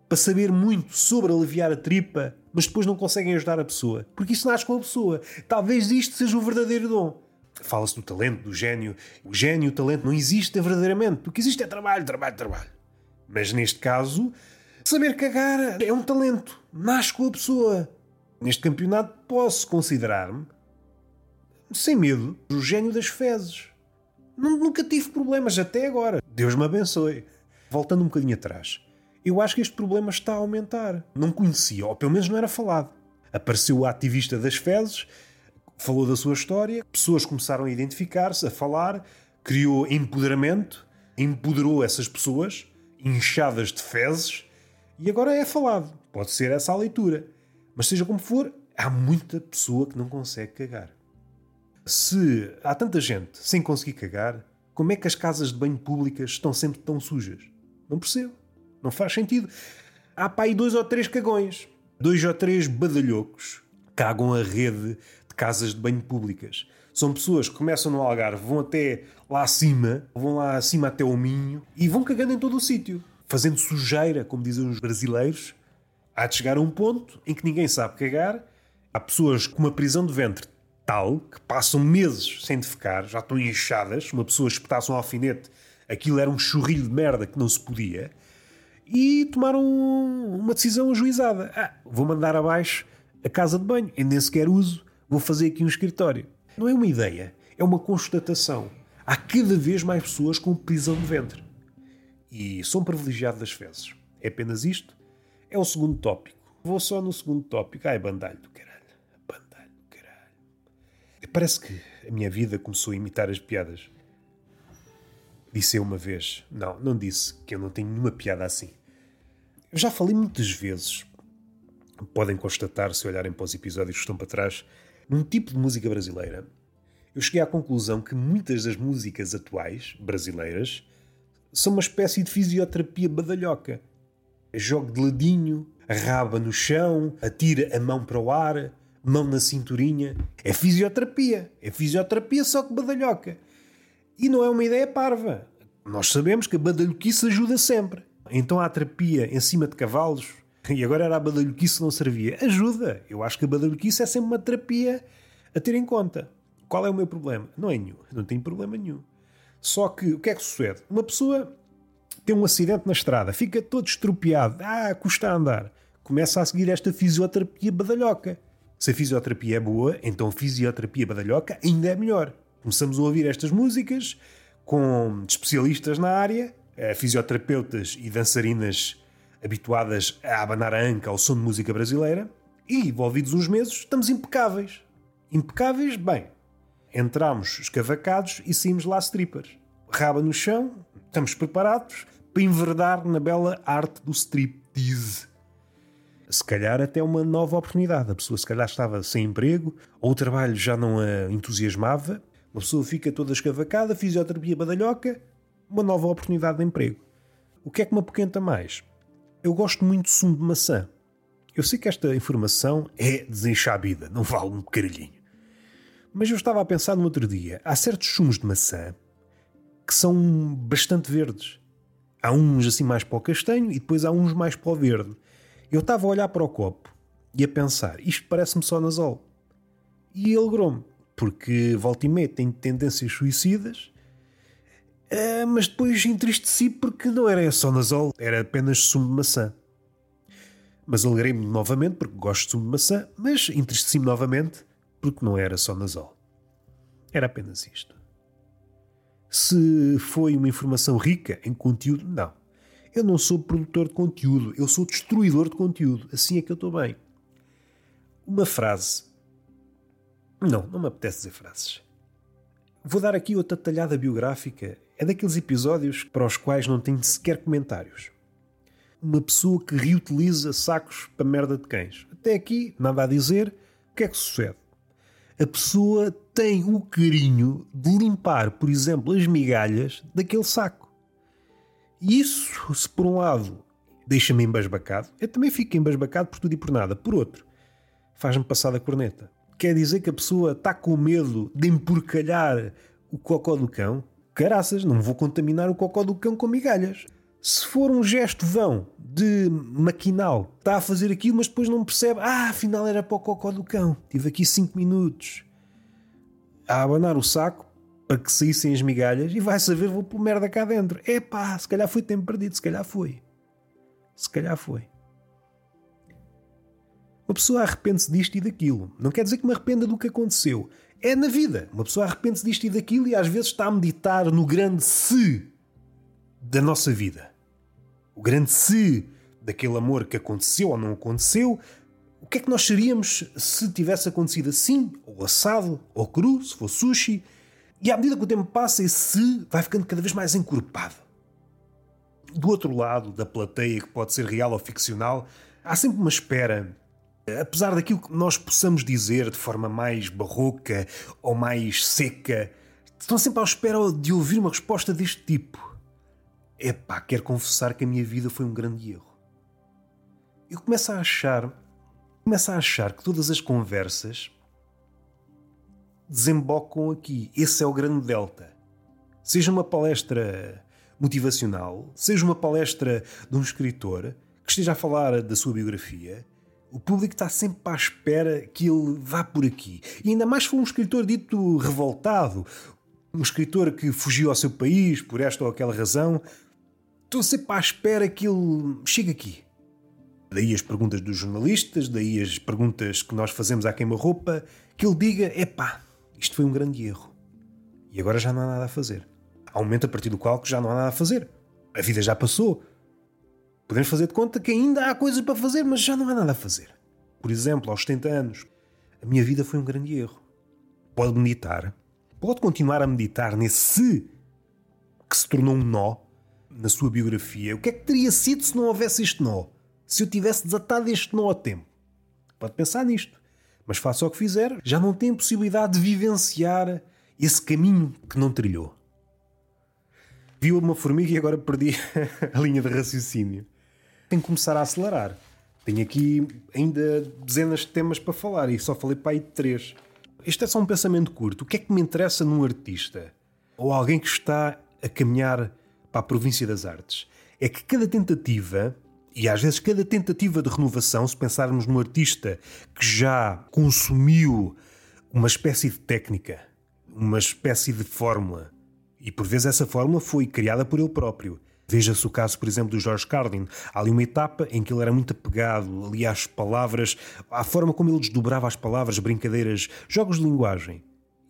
para saber muito sobre aliviar a tripa, mas depois não conseguem ajudar a pessoa? Porque isso nasce com a pessoa. Talvez isto seja o verdadeiro dom. Fala-se do talento, do gênio. O gênio, o talento não existe verdadeiramente. O que existe é trabalho, trabalho, trabalho. Mas neste caso, saber cagar é um talento. Nasce com a pessoa. Neste campeonato posso considerar-me, sem medo, o gênio das fezes. Nunca tive problemas até agora. Deus me abençoe. Voltando um bocadinho atrás, eu acho que este problema está a aumentar. Não conhecia, ou pelo menos não era falado. Apareceu o ativista das fezes, falou da sua história, pessoas começaram a identificar-se, a falar, criou empoderamento, empoderou essas pessoas, inchadas de fezes, e agora é falado. Pode ser essa a leitura. Mas seja como for, há muita pessoa que não consegue cagar. Se há tanta gente sem conseguir cagar, como é que as casas de banho públicas estão sempre tão sujas? Não percebo. Não faz sentido. Há para aí dois ou três cagões. Dois ou três badalhocos cagam a rede de casas de banho públicas. São pessoas que começam no Algarve, vão até lá acima, vão lá acima até o Minho e vão cagando em todo o sítio. Fazendo sujeira, como dizem os brasileiros. Há de chegar a um ponto em que ninguém sabe cagar. Há pessoas com uma prisão de ventre tal que passam meses sem defecar, já estão inchadas. Uma pessoa espetasse um alfinete aquilo era um churrilho de merda que não se podia, e tomaram uma decisão ajuizada. Ah, vou mandar abaixo a casa de banho, e nem sequer uso, vou fazer aqui um escritório. Não é uma ideia, é uma constatação. Há cada vez mais pessoas com prisão de ventre. E são privilegiados das fezes. É apenas isto? É o segundo tópico. Vou só no segundo tópico. Ai, bandalho do caralho. Bandalho do caralho. Parece que a minha vida começou a imitar as piadas. Disse eu uma vez. Não, não disse, que eu não tenho nenhuma piada assim. Eu já falei muitas vezes, podem constatar se olharem para os episódios que estão para trás, num tipo de música brasileira. Eu cheguei à conclusão que muitas das músicas atuais, brasileiras, são uma espécie de fisioterapia badalhoca. Jogo de ladinho, raba no chão, atira a mão para o ar, mão na cinturinha. É fisioterapia. É fisioterapia só que badalhoca. E não é uma ideia parva. Nós sabemos que a badalhoquice ajuda sempre. Então a terapia em cima de cavalos, e agora era a badalhoquice não servia. Ajuda. Eu acho que a badalhoquice é sempre uma terapia a ter em conta. Qual é o meu problema? Não é nenhum. Não tenho problema nenhum. Só que o que é que sucede? Uma pessoa tem um acidente na estrada, fica todo estropiado, ah, custa a andar. Começa a seguir esta fisioterapia badalhoca. Se a fisioterapia é boa, então a fisioterapia badalhoca ainda é melhor. Começamos a ouvir estas músicas com especialistas na área, eh, fisioterapeutas e dançarinas habituadas a abanar a anca ao som de música brasileira, e, envolvidos uns meses, estamos impecáveis. Impecáveis, bem. Entramos escavacados e saímos lá strippers. Raba no chão, estamos preparados para enverdar na bela arte do striptease. Se calhar até uma nova oportunidade. A pessoa se calhar estava sem emprego, ou o trabalho já não a entusiasmava, uma pessoa fica toda escavacada, fisioterapia badalhoca, uma nova oportunidade de emprego. O que é que me apoquenta mais? Eu gosto muito de sumo de maçã. Eu sei que esta informação é desenxabida, não vale um caralhinho. Mas eu estava a pensar no outro dia, há certos sumos de maçã que são bastante verdes. Há uns assim mais para o castanho e depois há uns mais para o verde. Eu estava a olhar para o copo e a pensar, isto parece-me só nasol. E ele alegrou-me porque volta e meia tem tendências suicidas, uh, mas depois entristeci porque não era só nasol, era apenas sumo de maçã. Mas alegrei-me novamente porque gosto de sumo de maçã, mas entristeci-me novamente porque não era só nasol. Era apenas isto. Se foi uma informação rica em conteúdo, não. Eu não sou produtor de conteúdo, eu sou destruidor de conteúdo. Assim é que eu estou bem. Uma frase. Não, não me apetece dizer frases. Vou dar aqui outra talhada biográfica. É daqueles episódios para os quais não tenho sequer comentários. Uma pessoa que reutiliza sacos para merda de cães. Até aqui, nada a dizer. O que é que sucede? A pessoa tem o carinho de limpar, por exemplo, as migalhas daquele saco. E isso, se por um lado deixa-me embasbacado, eu também fico embasbacado por tudo e por nada. Por outro, faz-me passar da corneta. Quer dizer que a pessoa está com medo de emporcalhar o cocó do cão? Caraças, não vou contaminar o cocó do cão com migalhas. Se for um gesto vão de maquinal, está a fazer aquilo, mas depois não percebe, ah, afinal era para o cocó do cão. Tive aqui 5 minutos a abanar o saco para que saíssem as migalhas e vai saber, vou pôr merda cá dentro. É pá, se calhar foi tempo perdido, se calhar foi. Se calhar foi. Uma pessoa arrepende-se disto e daquilo. Não quer dizer que me arrependa do que aconteceu. É na vida. Uma pessoa arrepende-se disto e daquilo e às vezes está a meditar no grande se da nossa vida. O grande se daquele amor que aconteceu ou não aconteceu. O que é que nós seríamos se tivesse acontecido assim, ou assado, ou cru, se fosse sushi? E à medida que o tempo passa, esse se vai ficando cada vez mais encorpado. Do outro lado da plateia, que pode ser real ou ficcional, há sempre uma espera apesar daquilo que nós possamos dizer de forma mais barroca ou mais seca, estão sempre à espera de ouvir uma resposta deste tipo. Epá, quero confessar que a minha vida foi um grande erro. Eu começo a achar, começo a achar que todas as conversas desembocam aqui. Esse é o grande delta. Seja uma palestra motivacional, seja uma palestra de um escritor que esteja a falar da sua biografia, o público está sempre à espera que ele vá por aqui. E ainda mais for um escritor dito revoltado, um escritor que fugiu ao seu país por esta ou aquela razão. Estou sempre à espera que ele chegue aqui. Daí as perguntas dos jornalistas, daí as perguntas que nós fazemos à queima-roupa, que ele diga: epá, isto foi um grande erro. E agora já não há nada a fazer. Há um momento a partir do qual já não há nada a fazer. A vida já passou. Podemos fazer de conta que ainda há coisas para fazer, mas já não há nada a fazer. Por exemplo, aos 70 anos, a minha vida foi um grande erro. Pode meditar, pode continuar a meditar nesse que se tornou um nó na sua biografia. O que é que teria sido se não houvesse este nó? Se eu tivesse desatado este nó a tempo? Pode pensar nisto. Mas faça o que fizer, já não tem possibilidade de vivenciar esse caminho que não trilhou. Viu uma formiga e agora perdi a linha de raciocínio tenho que começar a acelerar. Tenho aqui ainda dezenas de temas para falar e só falei para aí de três. Este é só um pensamento curto. O que é que me interessa num artista? Ou alguém que está a caminhar para a província das artes? É que cada tentativa, e às vezes cada tentativa de renovação, se pensarmos num artista que já consumiu uma espécie de técnica, uma espécie de fórmula, e por vezes essa fórmula foi criada por ele próprio. Veja-se o caso, por exemplo, do George Carlin. Há ali uma etapa em que ele era muito apegado ali às palavras, à forma como ele desdobrava as palavras, brincadeiras, jogos de linguagem.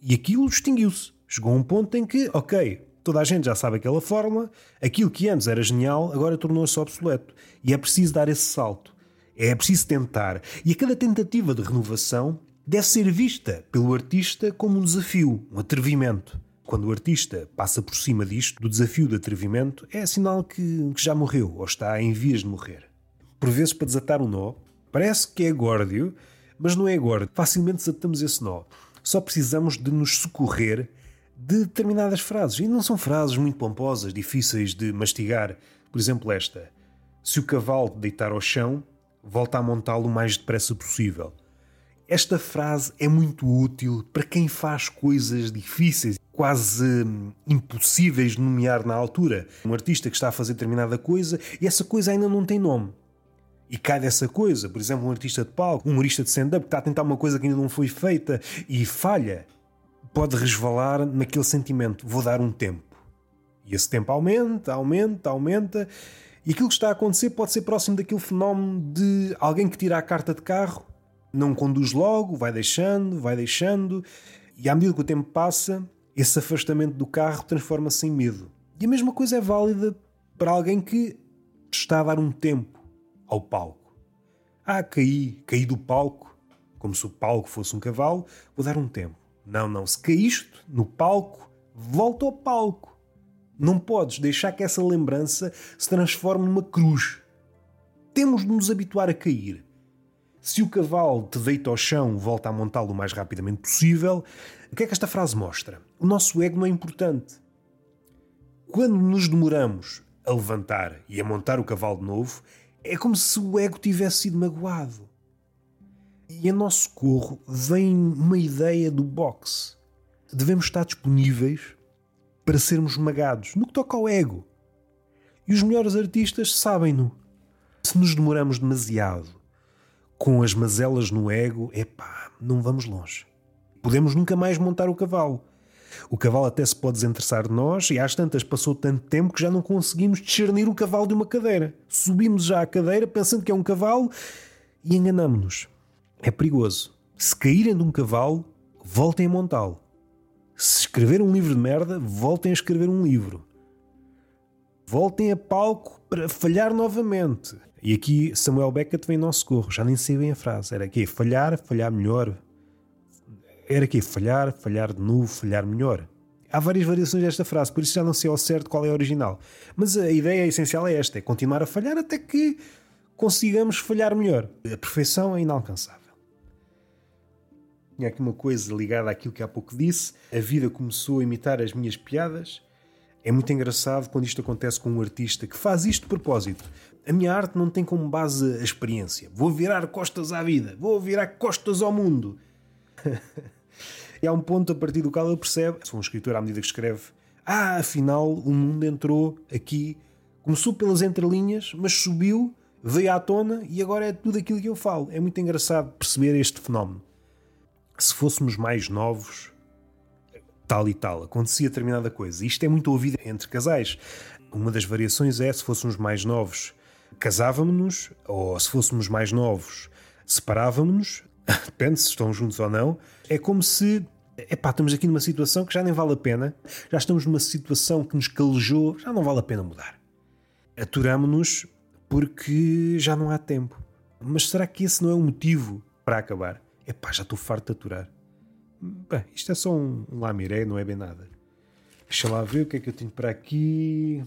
E aquilo distinguiu-se. Chegou a um ponto em que, ok, toda a gente já sabe aquela fórmula, aquilo que antes era genial agora tornou-se obsoleto. E é preciso dar esse salto. É preciso tentar. E a cada tentativa de renovação deve ser vista pelo artista como um desafio, um atrevimento. Quando o artista passa por cima disto, do desafio de atrevimento, é sinal que, que já morreu ou está em vias de morrer. Por vezes, para desatar um nó, parece que é górdio, mas não é górdio. Facilmente desatamos esse nó. Só precisamos de nos socorrer de determinadas frases. E não são frases muito pomposas, difíceis de mastigar. Por exemplo, esta: Se o cavalo deitar ao chão, volta a montá-lo o mais depressa possível. Esta frase é muito útil para quem faz coisas difíceis quase impossíveis de nomear na altura. Um artista que está a fazer determinada coisa e essa coisa ainda não tem nome. E cai dessa coisa, por exemplo, um artista de palco, um humorista de stand-up que está a tentar uma coisa que ainda não foi feita e falha, pode resvalar naquele sentimento: vou dar um tempo. E esse tempo aumenta, aumenta, aumenta, E aquilo que está a acontecer pode ser próximo daquele fenómeno de alguém que tira a carta de carro, não conduz logo, vai deixando, vai deixando, e à medida que o tempo passa, esse afastamento do carro transforma-se em medo. E a mesma coisa é válida para alguém que está a dar um tempo ao palco. Ah, caí, caí do palco, como se o palco fosse um cavalo, vou dar um tempo. Não, não, se caíste no palco, volta ao palco. Não podes deixar que essa lembrança se transforme numa cruz. Temos de nos habituar a cair. Se o cavalo te deita ao chão, volta a montá-lo o mais rapidamente possível. O que é que esta frase mostra? O nosso ego não é importante. Quando nos demoramos a levantar e a montar o cavalo de novo, é como se o ego tivesse sido magoado. E em nosso socorro vem uma ideia do boxe. Devemos estar disponíveis para sermos esmagados no que toca ao ego. E os melhores artistas sabem-no. Se nos demoramos demasiado com as mazelas no ego, epá, não vamos longe. Podemos nunca mais montar o cavalo. O cavalo até se pode desinteressar de nós e às tantas passou tanto tempo que já não conseguimos discernir o cavalo de uma cadeira. Subimos já à cadeira pensando que é um cavalo e enganamos-nos. É perigoso. Se caírem de um cavalo, voltem a montá-lo. Se escrever um livro de merda, voltem a escrever um livro. Voltem a palco para falhar novamente. E aqui Samuel Beckett vem em nosso socorro. Já nem sei bem a frase. Era aqui falhar, falhar melhor, era aqui falhar, falhar de novo, falhar melhor. Há várias variações desta frase, por isso já não sei ao certo qual é a original. Mas a ideia essencial é esta: é continuar a falhar até que consigamos falhar melhor. A perfeição é inalcançável. Tinha aqui uma coisa ligada àquilo que há pouco disse. A vida começou a imitar as minhas piadas. É muito engraçado quando isto acontece com um artista que faz isto de propósito. A minha arte não tem como base a experiência. Vou virar costas à vida, vou virar costas ao mundo. Há um ponto a partir do qual ele percebe, sou um escritor à medida que escreve, ah, afinal o mundo entrou aqui, começou pelas entrelinhas, mas subiu, veio à tona e agora é tudo aquilo que eu falo. É muito engraçado perceber este fenómeno. Se fôssemos mais novos, tal e tal, acontecia determinada coisa. Isto é muito ouvido entre casais. Uma das variações é se fôssemos mais novos, casávamos-nos, ou se fôssemos mais novos, separávamos-nos, depende se estão juntos ou não, é como se epá, estamos aqui numa situação que já nem vale a pena, já estamos numa situação que nos calejou, já não vale a pena mudar. Aturamo-nos porque já não há tempo. Mas será que esse não é o motivo para acabar? Epá, já estou farto de aturar. Bem, isto é só um, um lamiré, não é bem nada. Deixa lá ver o que é que eu tenho para aqui.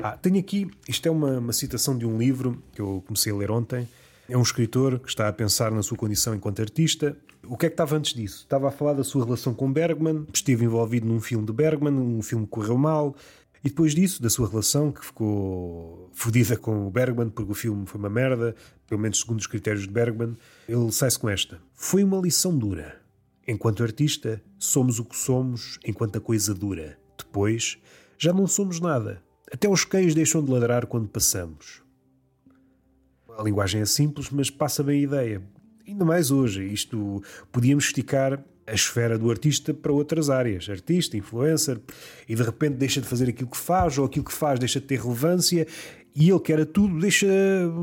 Ah, tenho aqui, isto é uma, uma citação de um livro que eu comecei a ler ontem, é um escritor que está a pensar na sua condição enquanto artista. O que é que estava antes disso? Estava a falar da sua relação com Bergman, esteve envolvido num filme de Bergman, um filme que correu mal, e depois disso, da sua relação, que ficou fodida com o Bergman, porque o filme foi uma merda, pelo menos segundo os critérios de Bergman, ele sai-se com esta. Foi uma lição dura. Enquanto artista, somos o que somos enquanto a coisa dura. Depois, já não somos nada. Até os cães deixam de ladrar quando passamos. A linguagem é simples, mas passa bem a ideia. Ainda mais hoje, isto podíamos esticar a esfera do artista para outras áreas, artista, influencer, e de repente deixa de fazer aquilo que faz, ou aquilo que faz deixa de ter relevância, e ele que era tudo deixa,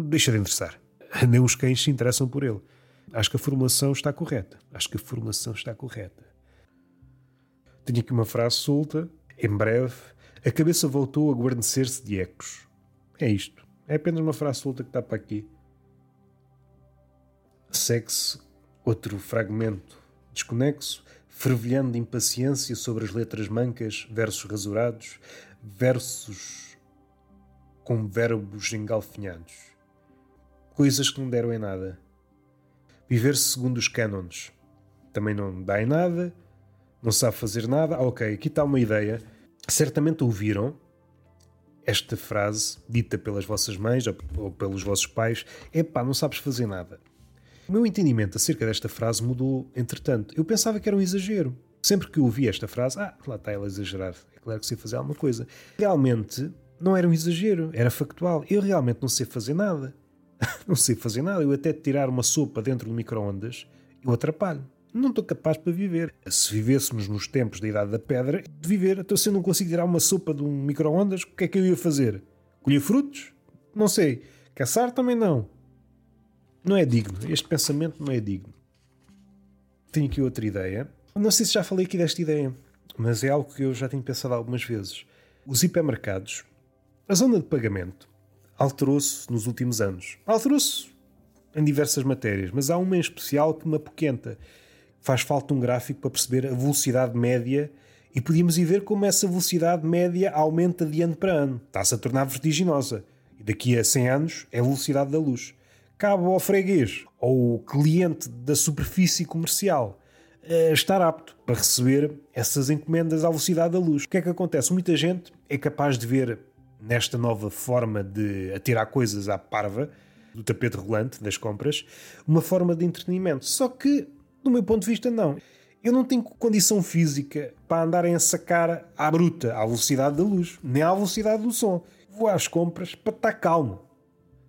deixa de interessar. Nem os cães se interessam por ele. Acho que a formulação está correta. Acho que a formulação está correta. Tenho aqui uma frase solta. Em breve, a cabeça voltou a guarnecer-se de ecos. É isto. É apenas uma frase solta que está para aqui. Segue-se outro fragmento desconexo, fervilhando de impaciência sobre as letras mancas, versos rasurados, versos com verbos engalfinhados. Coisas que não deram em nada. Viver-se segundo os cânones. Também não dá em nada, não sabe fazer nada. Ah, ok, aqui está uma ideia. Certamente ouviram, esta frase dita pelas vossas mães ou pelos vossos pais: epá, não sabes fazer nada. O meu entendimento acerca desta frase mudou entretanto. Eu pensava que era um exagero. Sempre que ouvi esta frase, ah, lá está ela a exagerar, é claro que sei fazer alguma coisa. Realmente não era um exagero, era factual. Eu realmente não sei fazer nada. não sei fazer nada. Eu até tirar uma sopa dentro do micro-ondas, eu atrapalho. Não estou capaz para viver. Se vivêssemos nos tempos da Idade da Pedra, de viver, então se eu não consigo tirar uma sopa de um micro-ondas, o que é que eu ia fazer? Colher frutos? Não sei. Caçar também não. Não é digno. Este pensamento não é digno. Tenho aqui outra ideia. Não sei se já falei aqui desta ideia, mas é algo que eu já tenho pensado algumas vezes. Os hipermercados, a zona de pagamento, alterou-se nos últimos anos. Alterou-se em diversas matérias, mas há uma em especial que me apoquenta. Faz falta um gráfico para perceber a velocidade média e podíamos ir ver como essa velocidade média aumenta de ano para ano. Está-se a tornar vertiginosa. E daqui a 100 anos é a velocidade da luz. Cabe ao freguês ou cliente da superfície comercial eh, estar apto para receber essas encomendas à velocidade da luz. O que é que acontece? Muita gente é capaz de ver nesta nova forma de atirar coisas à parva do tapete rolante das compras uma forma de entretenimento. Só que, do meu ponto de vista, não. Eu não tenho condição física para andar a sacar à bruta, à velocidade da luz, nem à velocidade do som. Vou às compras para estar calmo.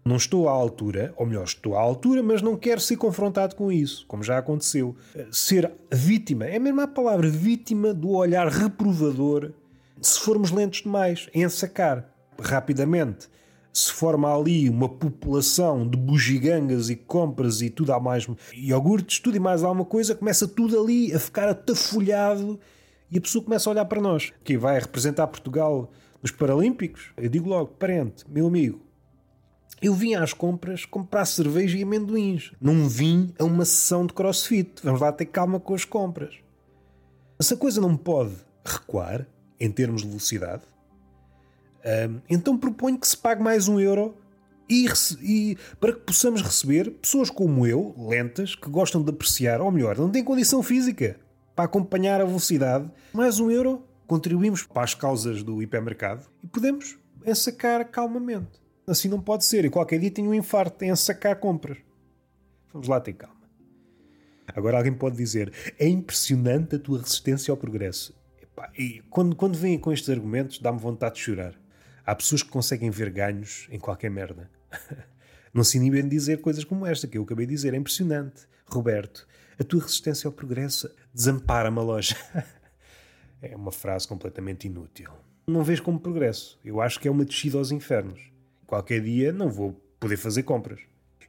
Não estou à altura, ou melhor, estou à altura, mas não quero ser confrontado com isso, como já aconteceu. Ser vítima, é mesmo a palavra, vítima do olhar reprovador se formos lentos demais em sacar rapidamente. Se forma ali uma população de bugigangas e compras e tudo há mais iogurtes, tudo e mais alguma coisa, começa tudo ali a ficar atafolhado e a pessoa começa a olhar para nós. Que vai representar Portugal nos Paralímpicos? Eu digo logo, parente, meu amigo, eu vim às compras comprar cerveja e amendoins. Não vim a uma sessão de crossfit. Vamos lá ter calma com as compras. Se a coisa não pode recuar, em termos de velocidade, então proponho que se pague mais um euro e, e, para que possamos receber pessoas como eu, lentas, que gostam de apreciar, ou melhor, não têm condição física para acompanhar a velocidade, mais um euro, contribuímos para as causas do hipermercado e podemos ensacar calmamente. Assim não pode ser. E qualquer dia tenho um infarto em sacar compras. Vamos lá ter calma. Agora alguém pode dizer: é impressionante a tua resistência ao progresso. E quando, quando vêm com estes argumentos, dá-me vontade de chorar. Há pessoas que conseguem ver ganhos em qualquer merda. Não se inibem de dizer coisas como esta que eu acabei de dizer. É impressionante. Roberto, a tua resistência ao progresso desampara-me a loja. é uma frase completamente inútil. Não vês como progresso. Eu acho que é uma descida aos infernos qualquer dia não vou poder fazer compras.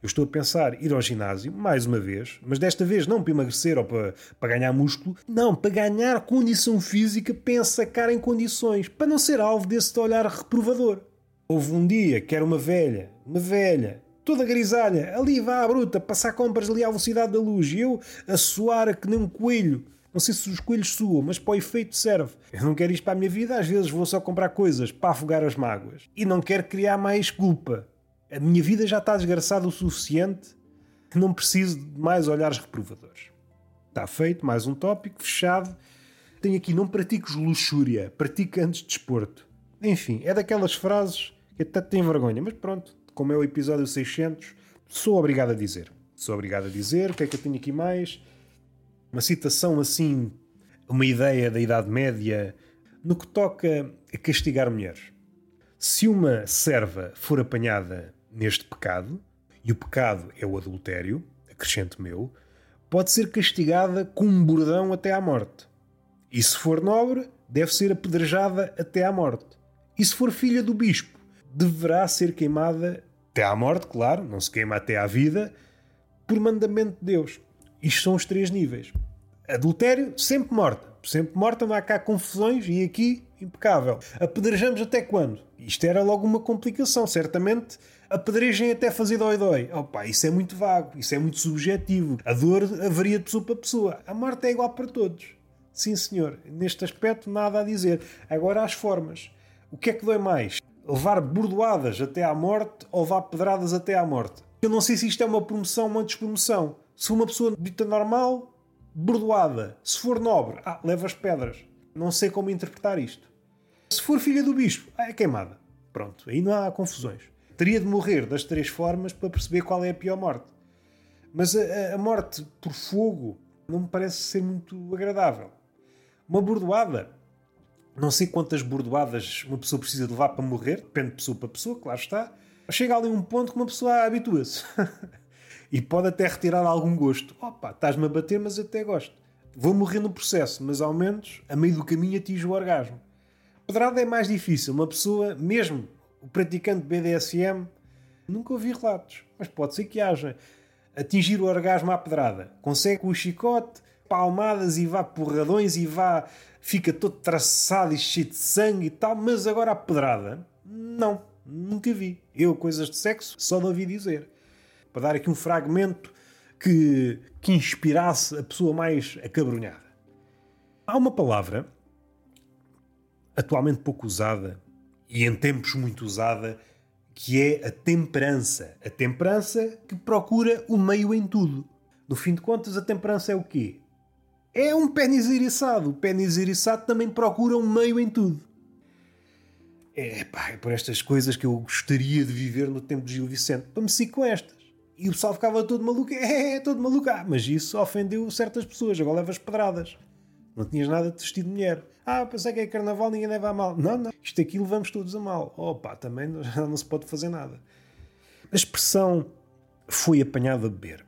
Eu estou a pensar ir ao ginásio, mais uma vez, mas desta vez não para emagrecer ou para, para ganhar músculo, não, para ganhar condição física, para sacar em condições, para não ser alvo desse olhar reprovador. Houve um dia que era uma velha, uma velha, toda grisalha, ali vá à bruta, passar compras ali à velocidade da luz, e eu a suar que nem um coelho, não sei se os coelhos suam, mas para o efeito serve. Eu não quero isto para a minha vida, às vezes vou só comprar coisas para afogar as mágoas. E não quero criar mais culpa. A minha vida já está desgraçada o suficiente não preciso de mais olhares reprovadores. Está feito, mais um tópico, fechado. Tenho aqui, não pratiques luxúria, pratica antes de desporto. Enfim, é daquelas frases que até tenho vergonha, mas pronto, como é o episódio 600, sou obrigado a dizer. Sou obrigado a dizer, o que é que eu tenho aqui mais? uma citação assim, uma ideia da Idade Média, no que toca a castigar mulheres. Se uma serva for apanhada neste pecado, e o pecado é o adultério, acrescente meu, pode ser castigada com um bordão até à morte. E se for nobre, deve ser apedrejada até à morte. E se for filha do bispo, deverá ser queimada até à morte, claro, não se queima até à vida, por mandamento de Deus. Isto são os três níveis. Adultério, sempre morta. Sempre morta, não há cá confusões e aqui, impecável. Apedrejamos até quando? Isto era logo uma complicação, certamente. Apedrejem até fazer dói-dói. Opa, isso é muito vago, isso é muito subjetivo. A dor varia de pessoa para pessoa. A morte é igual para todos. Sim, senhor. Neste aspecto, nada a dizer. Agora, as formas. O que é que dói mais? Levar bordoadas até à morte ou levar pedradas até à morte? Eu não sei se isto é uma promoção ou uma despromoção. Se uma pessoa dita normal, bordoada. Se for nobre, ah, leva as pedras. Não sei como interpretar isto. Se for filha do bispo, ah, é queimada. Pronto, aí não há confusões. Teria de morrer das três formas para perceber qual é a pior morte. Mas a, a morte por fogo não me parece ser muito agradável. Uma bordoada, não sei quantas bordoadas uma pessoa precisa de levar para morrer, depende de pessoa para pessoa, claro está. Chega ali um ponto que uma pessoa habitua-se. E pode até retirar algum gosto. Opa, estás-me a bater, mas até gosto. Vou morrer no processo, mas ao menos, a meio do caminho, atinjo o orgasmo. Pedrada é mais difícil. Uma pessoa, mesmo o praticante BDSM, nunca ouvi relatos, mas pode ser que haja. Atingir o orgasmo à pedrada. Consegue com o chicote, palmadas e vá porradões e vá. fica todo traçado e cheio de sangue e tal, mas agora a pedrada, não, nunca vi. Eu, coisas de sexo, só não ouvi dizer. Para dar aqui um fragmento que, que inspirasse a pessoa mais acabrunhada. Há uma palavra atualmente pouco usada e em tempos muito usada que é a temperança. A temperança que procura o meio em tudo. No fim de contas, a temperança é o quê? É um pênis eriçado. O pênis eriçado também procura um meio em tudo. É, pá, é por estas coisas que eu gostaria de viver no tempo de Gil Vicente. Para me seguir com estas. E o pessoal ficava todo maluco. É, é, todo maluco. Ah, mas isso ofendeu certas pessoas. Agora levas pedradas. Não tinhas nada de vestido de mulher. Ah, pensei que é carnaval, ninguém leva a mal. Não, não. Isto aqui levamos todos a mal. Opa, também não, se pode fazer nada. A expressão foi apanhado a beber.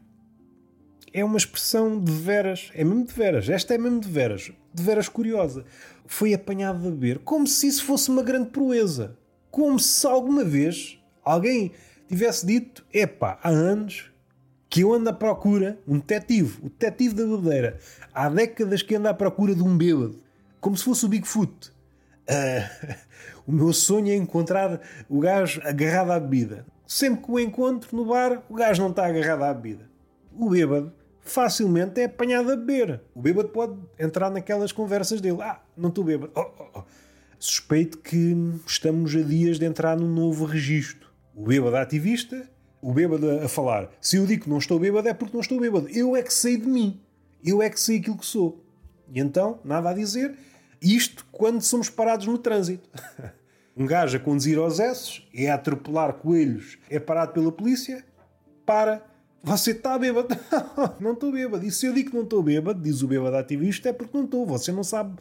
É uma expressão de veras. É mesmo de veras. Esta é mesmo de veras. De veras curiosa. Foi apanhado a beber. Como se isso fosse uma grande proeza. Como se alguma vez alguém tivesse dito: epá, há anos que eu ando à procura, um detetive, o detetive da bebedeira, há décadas que anda à procura de um bêbado, como se fosse o Bigfoot. Uh, o meu sonho é encontrar o gajo agarrado à bebida. Sempre que o encontro no bar, o gajo não está agarrado à bebida. O bêbado facilmente é apanhado a beber. O bêbado pode entrar naquelas conversas dele. Ah, não estou bêbado. Oh, oh, oh. Suspeito que estamos a dias de entrar num novo registro. O bêbado ativista o bêbado a falar. Se eu digo que não estou bêbado é porque não estou bêbado. Eu é que sei de mim. Eu é que sei aquilo que sou. E então, nada a dizer. Isto quando somos parados no trânsito. um gajo a conduzir aos esses, é a atropelar coelhos, é parado pela polícia, para. Você está bêbado? não estou bêbado. E se eu digo que não estou bêbado, diz o bêbado ativista, é porque não estou. Você não sabe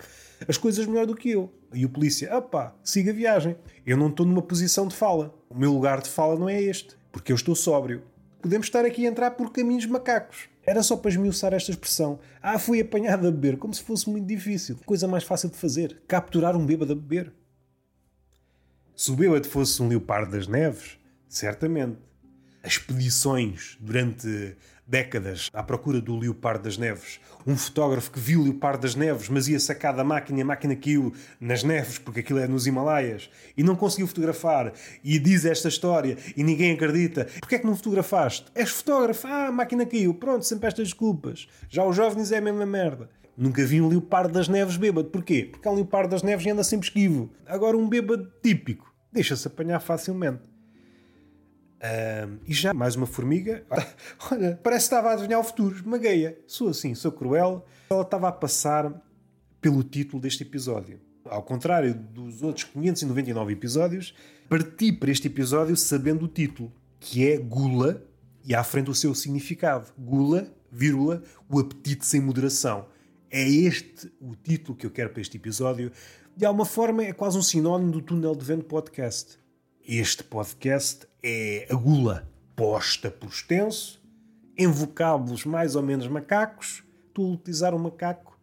as coisas melhor do que eu. E o polícia, opá, siga a viagem. Eu não estou numa posição de fala. O meu lugar de fala não é este porque eu estou sóbrio. Podemos estar aqui a entrar por caminhos macacos. Era só para esmiuçar esta expressão. Ah, fui apanhado a beber, como se fosse muito difícil. Coisa mais fácil de fazer: capturar um bêbado a beber. Se o bêbado fosse um leopardo das neves, certamente. As expedições durante décadas à procura do Leopardo das Neves. Um fotógrafo que viu o Leopardo das Neves, mas ia sacar da máquina e a máquina caiu nas neves, porque aquilo é nos Himalaias, e não conseguiu fotografar. E diz esta história e ninguém acredita. Porquê é que não fotografaste? És fotógrafo. Ah, a máquina caiu. Pronto, sempre estas desculpas. Já os jovens é a mesma merda. Nunca vi um leopardo das neves bêbado. Porquê? Porque é um leopardo das neves e anda sempre esquivo. Agora um bêbado típico deixa-se apanhar facilmente. Uh, e já mais uma formiga. Olha, parece que estava a adivinhar o futuro. Esmagueia. Sou assim, sou cruel. Ela estava a passar pelo título deste episódio. Ao contrário dos outros 599 episódios, parti para este episódio sabendo o título, que é Gula, e à frente o seu significado. Gula, vírgula, o apetite sem moderação. É este o título que eu quero para este episódio. De alguma forma, é quase um sinónimo do Túnel de Vento Podcast. Este podcast é a gula posta por extenso, em vocábulos mais ou menos macacos. Estou a utilizar um macaco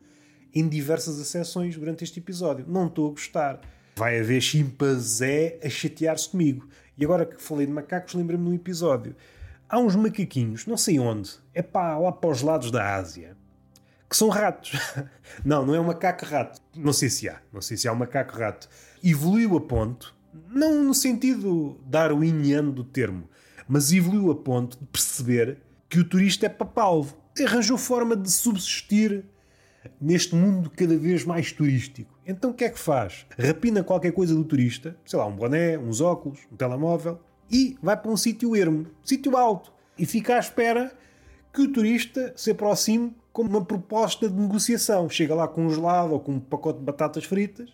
em diversas acessões durante este episódio. Não estou a gostar. Vai haver chimpanzé a chatear-se comigo. E agora que falei de macacos, lembrei-me de um episódio. Há uns macaquinhos, não sei onde, é pá, lá para os lados da Ásia, que são ratos. não, não é um macaco-rato. Não sei se há. Não sei se há um macaco-rato. Evoluiu a ponto não no sentido darwiniano do termo, mas evoluiu a ponto de perceber que o turista é papalvo. Arranjou forma de subsistir neste mundo cada vez mais turístico. Então o que é que faz? Rapina qualquer coisa do turista, sei lá, um boné, uns óculos, um telemóvel, e vai para um sítio ermo, sítio alto, e fica à espera que o turista se aproxime com uma proposta de negociação. Chega lá com um gelado ou com um pacote de batatas fritas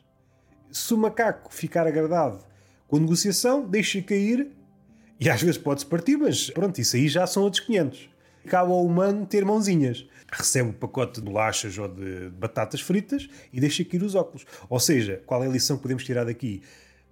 se o macaco ficar agradado com negociação, deixa cair e às vezes pode-se partir, mas pronto, isso aí já são outros 500. Cabe ao humano ter mãozinhas. Recebe um pacote de bolachas ou de batatas fritas e deixa cair os óculos. Ou seja, qual é a lição que podemos tirar daqui?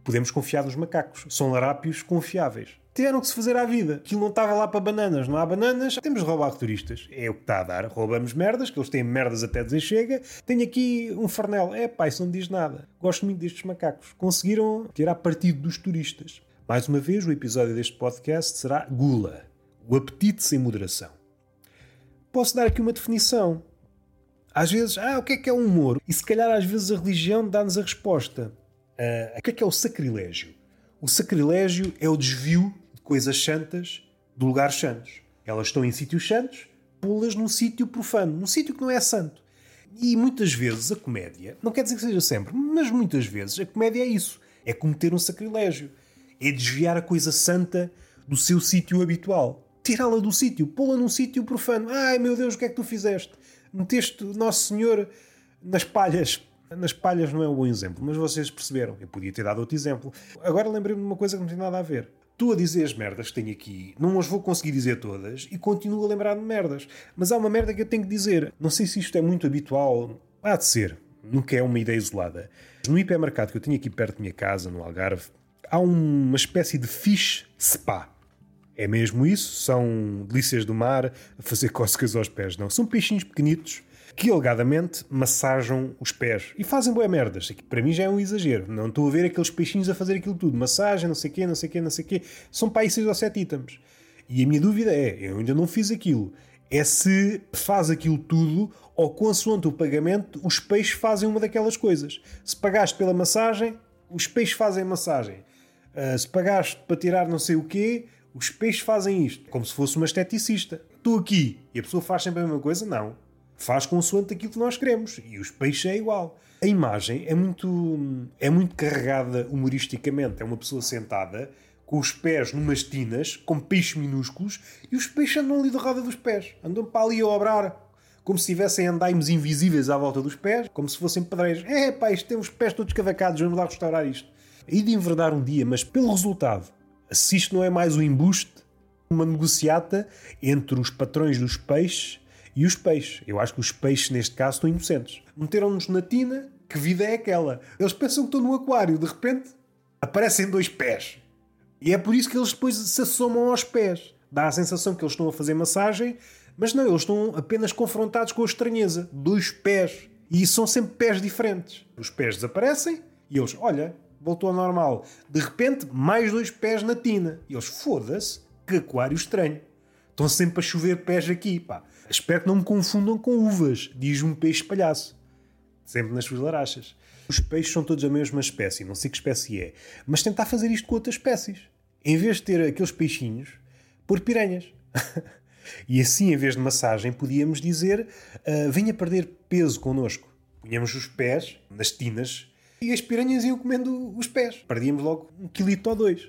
Podemos confiar nos macacos. São larápios confiáveis. Tiveram que se fazer à vida. Aquilo não estava lá para bananas. Não há bananas, temos de roubar turistas. É o que está a dar. Roubamos merdas, que eles têm merdas até dizer. Tenho aqui um farnel. É pá, isso não diz nada. Gosto muito destes macacos. Conseguiram tirar partido dos turistas. Mais uma vez, o episódio deste podcast será gula. O apetite sem moderação. Posso dar aqui uma definição. Às vezes, ah, o que é que é o humor? E se calhar às vezes a religião dá-nos a resposta. Uh, o que é que é o sacrilégio? O sacrilégio é o desvio de coisas santas de lugares santos. Elas estão em sítios santos, pô-las num sítio profano, num sítio que não é santo. E muitas vezes a comédia, não quer dizer que seja sempre, mas muitas vezes a comédia é isso: é cometer um sacrilégio, é desviar a coisa santa do seu sítio habitual, tirá-la do sítio, pô-la num sítio profano. Ai meu Deus, o que é que tu fizeste? meteste Nosso Senhor nas palhas. Nas palhas não é um bom exemplo, mas vocês perceberam. Eu podia ter dado outro exemplo. Agora lembrei-me de uma coisa que não tem nada a ver. Tu a dizer as merdas que tenho aqui, não as vou conseguir dizer todas e continuo a lembrar de merdas. Mas há uma merda que eu tenho que dizer. Não sei se isto é muito habitual. Há de ser. Nunca é uma ideia isolada. No hipermercado que eu tenho aqui perto da minha casa, no Algarve, há uma espécie de fish spa. É mesmo isso? São delícias do mar a fazer cócegas aos pés? Não. São peixinhos pequenitos que alegadamente massajam os pés e fazem boas merdas. Aqui, para mim já é um exagero. Não estou a ver aqueles peixinhos a fazer aquilo tudo. Massagem, não sei o quê, não sei o quê, não sei o quê. São para aí 6 ou 7 itens. E a minha dúvida é, eu ainda não fiz aquilo, é se faz aquilo tudo ou consoante o pagamento os peixes fazem uma daquelas coisas. Se pagaste pela massagem, os peixes fazem massagem. Uh, se pagaste para tirar não sei o quê, os peixes fazem isto, como se fosse uma esteticista. Estou aqui e a pessoa faz sempre a mesma coisa? Não. Faz consoante aquilo que nós queremos. E os peixes é igual. A imagem é muito, é muito carregada humoristicamente. É uma pessoa sentada com os pés numas tinas, com peixes minúsculos, e os peixes andam ali de roda dos pés. Andam para ali a obrar, como se tivessem andaimes invisíveis à volta dos pés, como se fossem pedreiros. É, pá, isto tem os pés todos cavacados, vamos lá restaurar isto. E de enverdar um dia, mas pelo resultado se isto não é mais um embuste, uma negociata entre os patrões dos peixes e os peixes. Eu acho que os peixes, neste caso, estão inocentes. Meteram-nos na tina, que vida é aquela? Eles pensam que estão no aquário, de repente aparecem dois pés. E é por isso que eles depois se assomam aos pés. Dá a sensação que eles estão a fazer massagem, mas não, eles estão apenas confrontados com a estranheza. Dois pés. E são sempre pés diferentes. Os pés desaparecem e eles, olha, voltou ao normal. De repente, mais dois pés na tina. E eles, foda-se, que aquário estranho. Estão sempre a chover pés aqui, pá. Espero que não me confundam com uvas, diz um peixe palhaço. Sempre nas suas larachas. Os peixes são todos a mesma espécie, não sei que espécie é. Mas tentar fazer isto com outras espécies. Em vez de ter aqueles peixinhos, pôr piranhas. e assim, em vez de massagem, podíamos dizer: uh, venha perder peso connosco. Punhamos os pés nas tinas e as piranhas iam comendo os pés. Perdíamos logo um quilito ou dois.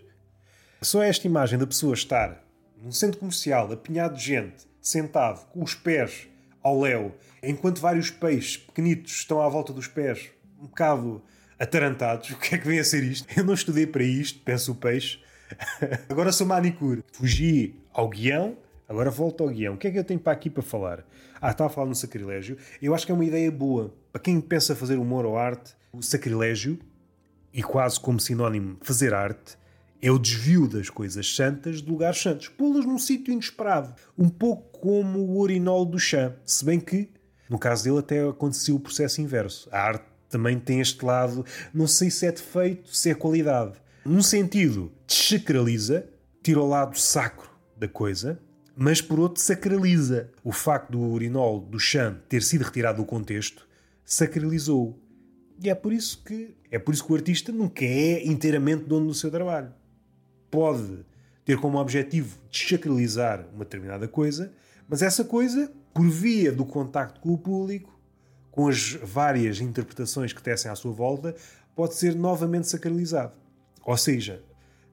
Só esta imagem da pessoa estar num centro comercial apinhado de gente, sentado com os pés ao léu, enquanto vários peixes pequenitos estão à volta dos pés, um bocado atarantados. O que é que vem a ser isto? Eu não estudei para isto, penso o peixe. Agora sou manicure. Fugi ao guião, agora volto ao guião. O que é que eu tenho para aqui para falar? Ah, estava a falar no sacrilégio. Eu acho que é uma ideia boa. Para quem pensa fazer humor ou arte, o sacrilégio, e quase como sinónimo fazer arte, é o desvio das coisas santas de lugares santos, pô-las num sítio inesperado, um pouco como o urinol do chão, se bem que, no caso dele, até aconteceu o processo inverso. A arte também tem este lado, não sei se é defeito, se é qualidade. Num sentido, desacraliza, tira o lado sacro da coisa, mas por outro sacraliza. O facto do urinol do chão ter sido retirado do contexto sacralizou. E é por isso que é por isso que o artista nunca é inteiramente dono do seu trabalho. Pode ter como objetivo desacralizar uma determinada coisa, mas essa coisa, por via do contacto com o público, com as várias interpretações que tecem à sua volta, pode ser novamente sacralizado. Ou seja,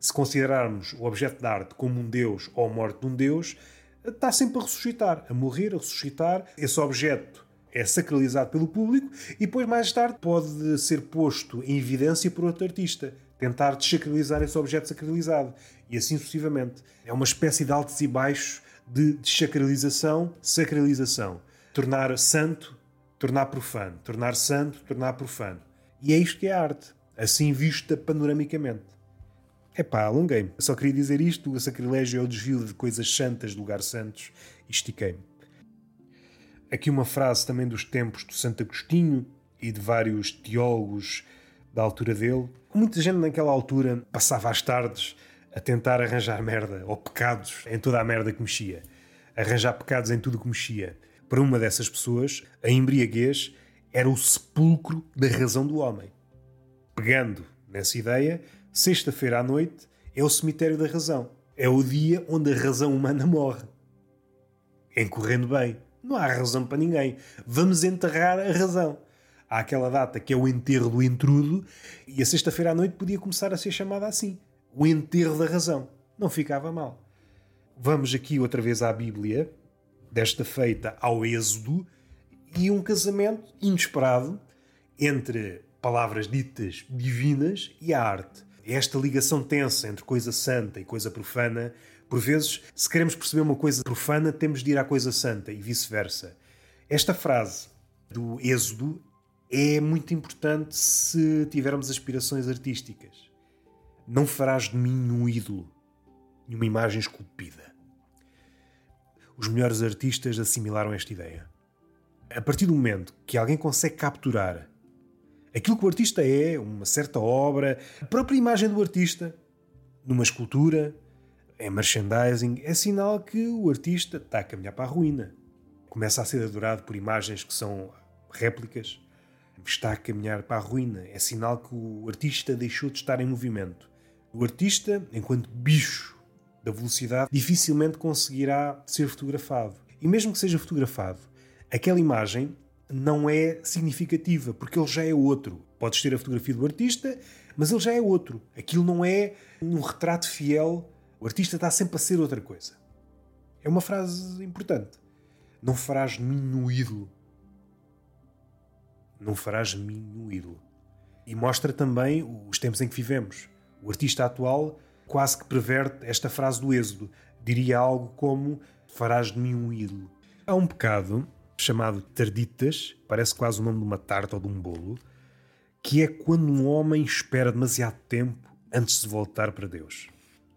se considerarmos o objeto de arte como um deus ou a morte de um deus, está sempre a ressuscitar, a morrer, a ressuscitar. Esse objeto é sacralizado pelo público e depois, mais tarde, pode ser posto em evidência por outro artista. Tentar desacralizar esse objeto sacralizado. E assim sucessivamente. É uma espécie de altos e baixos de desacralização, sacralização. Tornar santo, tornar profano. Tornar santo, tornar profano. E é isto que é a arte. assim vista panoramicamente. Epá, alonguei-me. Só queria dizer isto: o sacrilégio é o desvio de coisas santas de lugar santos e estiquei-me. Aqui uma frase também dos tempos do Santo Agostinho e de vários teólogos da altura dele. Muita gente naquela altura passava as tardes a tentar arranjar merda ou pecados em toda a merda que mexia. Arranjar pecados em tudo que mexia. Para uma dessas pessoas, a embriaguez era o sepulcro da razão do homem. Pegando nessa ideia, sexta-feira à noite é o cemitério da razão. É o dia onde a razão humana morre. Encorrendo bem. Não há razão para ninguém. Vamos enterrar a razão. Há aquela data que é o enterro do intrudo e a sexta-feira à noite podia começar a ser chamada assim. O enterro da razão. Não ficava mal. Vamos aqui outra vez à Bíblia, desta feita ao Êxodo, e um casamento inesperado entre palavras ditas divinas e a arte. Esta ligação tensa entre coisa santa e coisa profana, por vezes, se queremos perceber uma coisa profana, temos de ir à coisa santa e vice-versa. Esta frase do Êxodo é muito importante se tivermos aspirações artísticas. Não farás de mim um ídolo, uma imagem esculpida. Os melhores artistas assimilaram esta ideia. A partir do momento que alguém consegue capturar aquilo que o artista é, uma certa obra, a própria imagem do artista, numa escultura, é merchandising, é sinal que o artista está a caminhar para a ruína. Começa a ser adorado por imagens que são réplicas, está a caminhar para a ruína. É sinal que o artista deixou de estar em movimento. O artista, enquanto bicho da velocidade, dificilmente conseguirá ser fotografado. E mesmo que seja fotografado, aquela imagem não é significativa, porque ele já é outro. Podes ter a fotografia do artista, mas ele já é outro. Aquilo não é um retrato fiel. O artista está sempre a ser outra coisa. É uma frase importante. Não farás de mim um ídolo. Não farás de mim um ídolo. E mostra também os tempos em que vivemos. O artista atual quase que perverte esta frase do Êxodo. Diria algo como: Farás de mim um ídolo. Há um pecado chamado tarditas, parece quase o nome de uma tarta ou de um bolo, que é quando um homem espera demasiado tempo antes de voltar para Deus.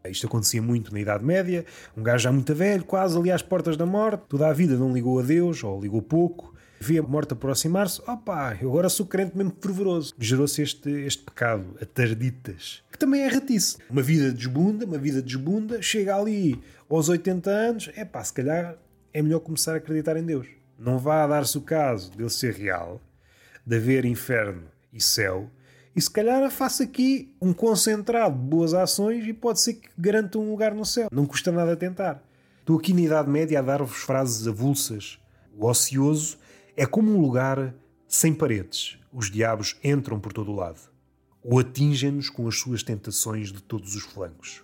Isto acontecia muito na Idade Média, um gajo já muito velho, quase ali às portas da morte, toda a vida não ligou a Deus, ou ligou pouco, vê a morte aproximar-se, opá, eu agora sou crente mesmo fervoroso. Gerou-se este, este pecado, a tarditas, que também é ratice. Uma vida desbunda, uma vida desbunda, chega ali aos 80 anos, é pá, se calhar é melhor começar a acreditar em Deus. Não vá dar-se o caso dele ser real, de haver inferno e céu, e se calhar faça aqui um concentrado de boas ações e pode ser que garanta um lugar no céu. Não custa nada tentar. Estou aqui na Idade Média a dar-vos frases avulsas. O ocioso é como um lugar sem paredes. Os diabos entram por todo o lado. Ou atingem-nos com as suas tentações de todos os flancos.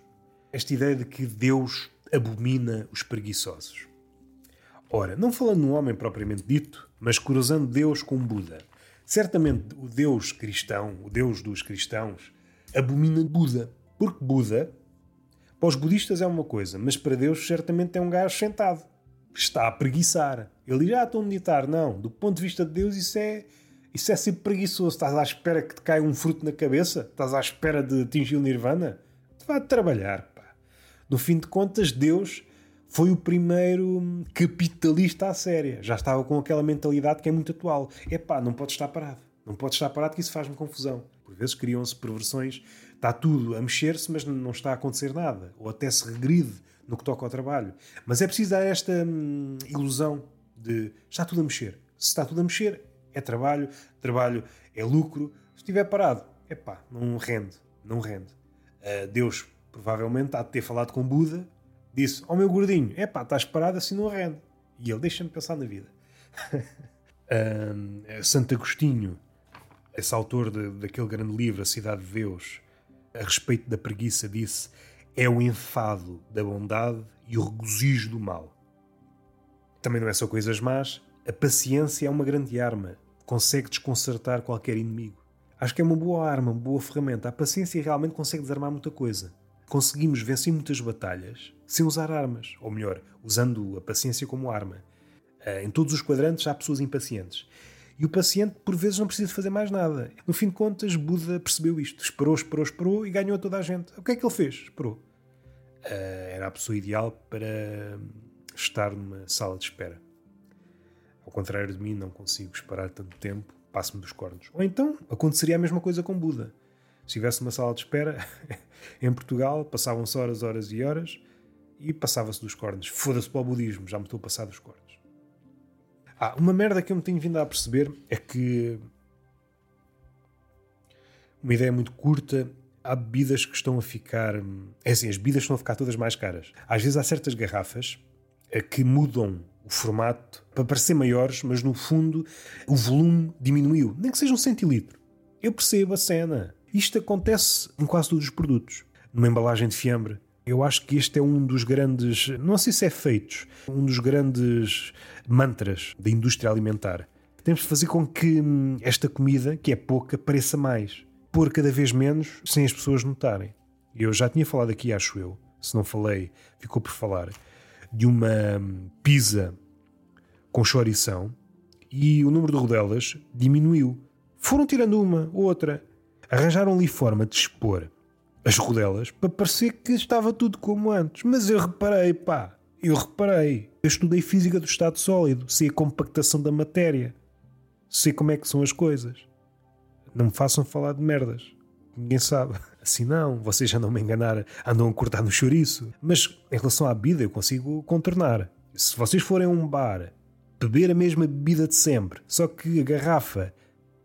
Esta ideia de que Deus abomina os preguiçosos. Ora, não falando num homem propriamente dito, mas cruzando Deus com Buda. Certamente o Deus cristão, o Deus dos cristãos, abomina Buda. Porque Buda, para os budistas é uma coisa, mas para Deus certamente é um gajo sentado. Está a preguiçar. Ele já estou a meditar. Não, do ponto de vista de Deus isso é, isso é ser preguiçoso. Estás à espera que te caia um fruto na cabeça? Estás à espera de atingir o nirvana? Vai trabalhar, pá. No fim de contas, Deus foi o primeiro capitalista à séria. Já estava com aquela mentalidade que é muito atual. É pá, não pode estar parado. Não pode estar parado que isso faz-me confusão. Por vezes criam-se perversões. Está tudo a mexer-se, mas não está a acontecer nada. Ou até se regride no que toca ao trabalho. Mas é preciso dar esta hum, ilusão de está tudo a mexer. Se está tudo a mexer, é trabalho. Trabalho é lucro. Se estiver parado, é pá, não rende. Não rende. Uh, Deus provavelmente há de ter falado com Buda disse ao meu gordinho: é pá, estás parado assim não rende. E ele deixa-me pensar na vida. um, Santo Agostinho, esse autor de, daquele grande livro, A Cidade de Deus, a respeito da preguiça, disse: é o enfado da bondade e o regozijo do mal. Também não é só coisas más, a paciência é uma grande arma, consegue desconcertar qualquer inimigo. Acho que é uma boa arma, uma boa ferramenta. A paciência realmente consegue desarmar muita coisa conseguimos vencer muitas batalhas sem usar armas, ou melhor, usando a paciência como arma. Eh, em todos os quadrantes há pessoas impacientes. E o paciente, por vezes, não precisa fazer mais nada. No fim de contas, Buda percebeu isto. Esperou, esperou, esperou e ganhou toda a gente. O que é que ele fez? Esperou. Uh, era a pessoa ideal para estar numa sala de espera. Ao contrário de mim, não consigo esperar tanto tempo, passo-me dos cornos. Ou então, aconteceria a mesma coisa com Buda. Se tivesse uma sala de espera em Portugal, passavam-se horas, horas e horas e passava-se dos cornos. Foda-se para o budismo, já me estou a passar dos cornos. Ah, uma merda que eu me tenho vindo a perceber é que uma ideia muito curta. Há bebidas que estão a ficar. É assim, as bebidas estão a ficar todas mais caras. Às vezes há certas garrafas eh, que mudam o formato para parecer maiores, mas no fundo o volume diminuiu, nem que seja um centilitro. Eu percebo a cena. Isto acontece em quase todos os produtos. Numa embalagem de fiambre, eu acho que este é um dos grandes, não sei se é feitos, um dos grandes mantras da indústria alimentar. Temos de fazer com que hum, esta comida, que é pouca, pareça mais. Pôr cada vez menos sem as pessoas notarem. Eu já tinha falado aqui, acho eu, se não falei, ficou por falar, de uma hum, pizza com chorição e o número de rodelas diminuiu. Foram tirando uma, outra. Arranjaram ali forma de expor as rodelas para parecer que estava tudo como antes. Mas eu reparei, pá, eu reparei. Eu estudei física do estado sólido, sei a compactação da matéria, sei como é que são as coisas. Não me façam falar de merdas. Ninguém sabe. Assim não, vocês andam me enganar, andam a cortar no chouriço. Mas em relação à bebida eu consigo contornar. Se vocês forem a um bar beber a mesma bebida de sempre, só que a garrafa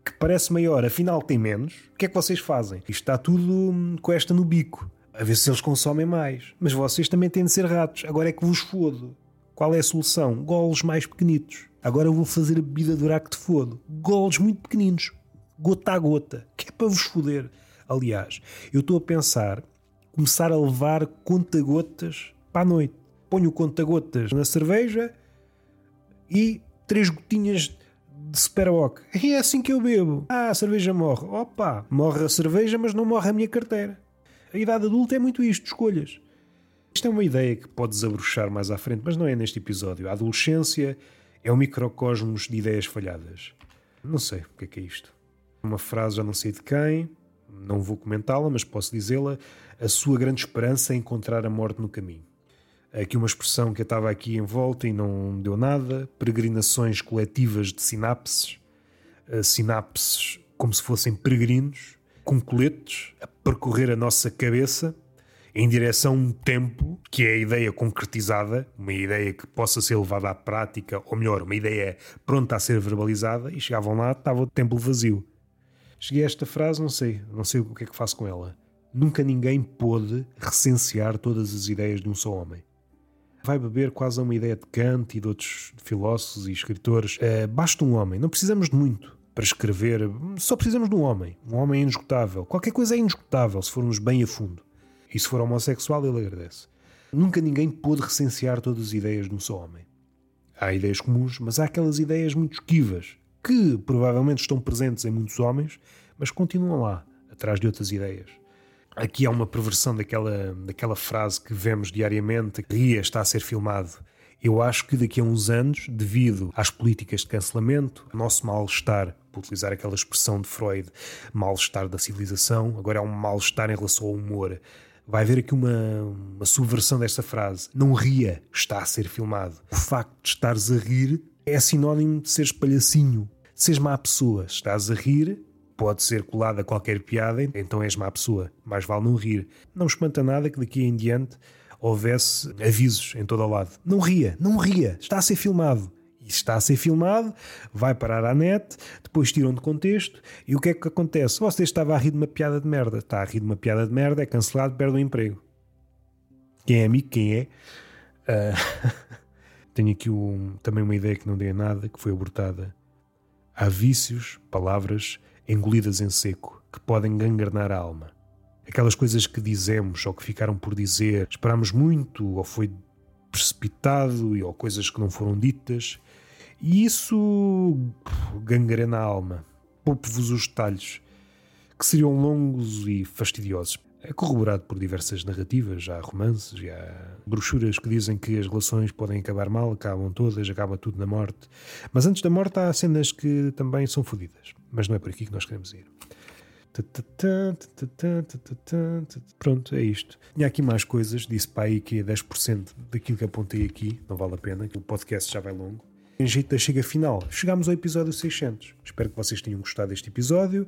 que parece maior, afinal tem menos, o que é que vocês fazem? Isto está tudo hum, com esta no bico. A ver se eles consomem mais. Mas vocês também têm de ser ratos. Agora é que vos fodo. Qual é a solução? Golos mais pequenitos. Agora eu vou fazer a bebida durar que te fodo. Golos muito pequeninos. Gota a gota. Que é para vos foder. Aliás, eu estou a pensar começar a levar conta-gotas para a noite. Ponho conta-gotas na cerveja e três gotinhas de Superboc. E é assim que eu bebo. Ah, a cerveja morre. Opa, morre a cerveja, mas não morre a minha carteira. A idade adulta é muito isto, escolhas. Isto é uma ideia que pode desabrochar mais à frente, mas não é neste episódio. A adolescência é um microcosmos de ideias falhadas. Não sei o que é que é isto. Uma frase já não sei de quem, não vou comentá-la, mas posso dizê-la. A sua grande esperança é encontrar a morte no caminho. Aqui uma expressão que eu estava aqui em volta e não deu nada. Peregrinações coletivas de sinapses. Uh, sinapses como se fossem peregrinos, com coletes, a percorrer a nossa cabeça em direção a um tempo que é a ideia concretizada, uma ideia que possa ser levada à prática, ou melhor, uma ideia pronta a ser verbalizada, e chegavam lá, estava o templo vazio. Cheguei a esta frase, não sei, não sei o que é que faço com ela. Nunca ninguém pôde recensear todas as ideias de um só homem vai beber quase a uma ideia de Kant e de outros filósofos e escritores. É, basta um homem, não precisamos de muito para escrever, só precisamos de um homem. Um homem é inesgotável. Qualquer coisa é inesgotável se formos bem a fundo. E se for homossexual, ele agradece. Nunca ninguém pôde recensear todas as ideias de um só homem. Há ideias comuns, mas há aquelas ideias muito esquivas, que provavelmente estão presentes em muitos homens, mas continuam lá, atrás de outras ideias. Aqui há uma perversão daquela, daquela frase que vemos diariamente, que Ria está a ser filmado. Eu acho que daqui a uns anos, devido às políticas de cancelamento, nosso mal-estar, por utilizar aquela expressão de Freud, mal-estar da civilização, agora é um mal-estar em relação ao humor. Vai haver aqui uma, uma subversão desta frase. Não ria, está a ser filmado. O facto de estares a rir é sinónimo de seres palhacinho, seres má pessoa. Estás a rir, pode ser colada qualquer piada, então és má pessoa. Mais vale não rir. Não espanta nada que daqui em diante houvesse avisos em todo o lado. Não ria, não ria, está a ser filmado. E está a ser filmado, vai parar à net, depois tiram de contexto, e o que é que acontece? Você estava a rir de uma piada de merda. Está a rir de uma piada de merda, é cancelado, perde o emprego. Quem é amigo, quem é? Uh, tenho aqui um, também uma ideia que não dei a nada, que foi abortada. Há vícios, palavras engolidas em seco, que podem gangrenar a alma. Aquelas coisas que dizemos ou que ficaram por dizer, esperamos muito ou foi precipitado ou coisas que não foram ditas, e isso gangrena a alma. Poupe-vos os detalhes, que seriam longos e fastidiosos. É corroborado por diversas narrativas, há romances, há brochuras que dizem que as relações podem acabar mal, acabam todas, acaba tudo na morte. Mas antes da morte há cenas que também são fodidas. Mas não é por aqui que nós queremos ir. Pronto, é isto. Tinha aqui mais coisas, disse para aí que é 10% daquilo que apontei aqui, não vale a pena, que o podcast já vai longo. Jeito da chega final, chegámos ao episódio 600. Espero que vocês tenham gostado deste episódio.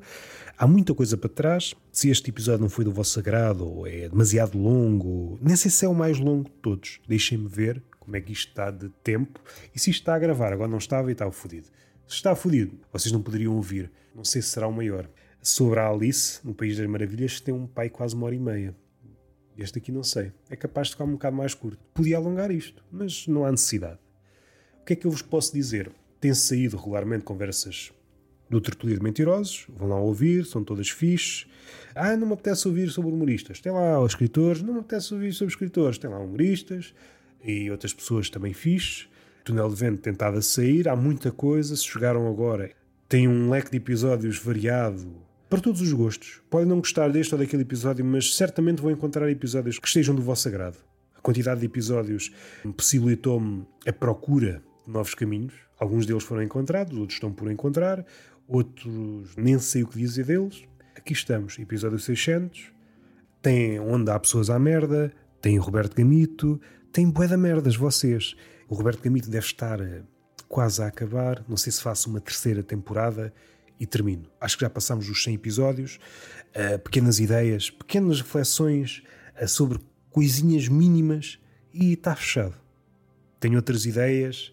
Há muita coisa para trás. Se este episódio não foi do vosso agrado ou é demasiado longo, nem sei se é o mais longo de todos. Deixem-me ver como é que isto está de tempo e se isto está a gravar. Agora não estava e estava fodido. Se está fodido, vocês não poderiam ouvir. Não sei se será o maior. Sobre a Alice, no País das Maravilhas, tem um pai quase uma hora e meia. Este aqui não sei. É capaz de ficar um bocado mais curto. Podia alongar isto, mas não há necessidade que é que eu vos posso dizer? Tem saído regularmente conversas do Tertulia de Mentirosos, vão lá ouvir, são todas fixes. Ah, não me apetece ouvir sobre humoristas. Tem lá os escritores, não me apetece ouvir sobre escritores. Tem lá humoristas e outras pessoas também fixes. Túnel de Vento tentado a sair, há muita coisa. Se chegaram agora, tem um leque de episódios variado para todos os gostos. Podem não gostar deste ou daquele episódio, mas certamente vão encontrar episódios que estejam do vosso agrado. A quantidade de episódios possibilitou-me a procura novos caminhos. Alguns deles foram encontrados, outros estão por encontrar, outros nem sei o que dizer deles. Aqui estamos, episódio 600. Tem onde há pessoas à merda, tem o Roberto Gamito, tem bué da merdas vocês. O Roberto Gamito deve estar eh, quase a acabar, não sei se faço uma terceira temporada e termino. Acho que já passamos os 100 episódios, uh, pequenas ideias, pequenas reflexões uh, sobre coisinhas mínimas e está fechado. Tenho outras ideias,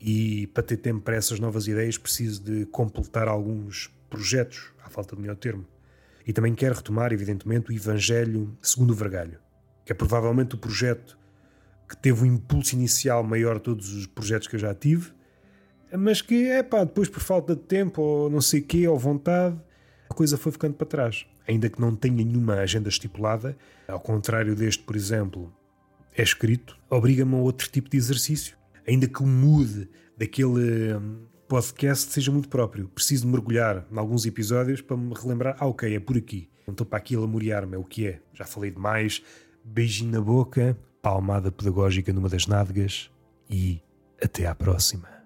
e para ter tempo para essas novas ideias preciso de completar alguns projetos, à falta de melhor termo. E também quero retomar, evidentemente, o Evangelho segundo o Vergalho, que é provavelmente o projeto que teve um impulso inicial maior de todos os projetos que eu já tive, mas que, é pá, depois por falta de tempo ou não sei quê, ou vontade, a coisa foi ficando para trás. Ainda que não tenha nenhuma agenda estipulada, ao contrário deste, por exemplo, é escrito, obriga-me a outro tipo de exercício ainda que o mood daquele hum, podcast seja muito próprio. Preciso mergulhar em alguns episódios para me relembrar: ah, ok, é por aqui. Não estou para aqui a lamuriar-me, é o que é. Já falei demais. Beijinho na boca, palmada pedagógica numa das nádegas e até à próxima.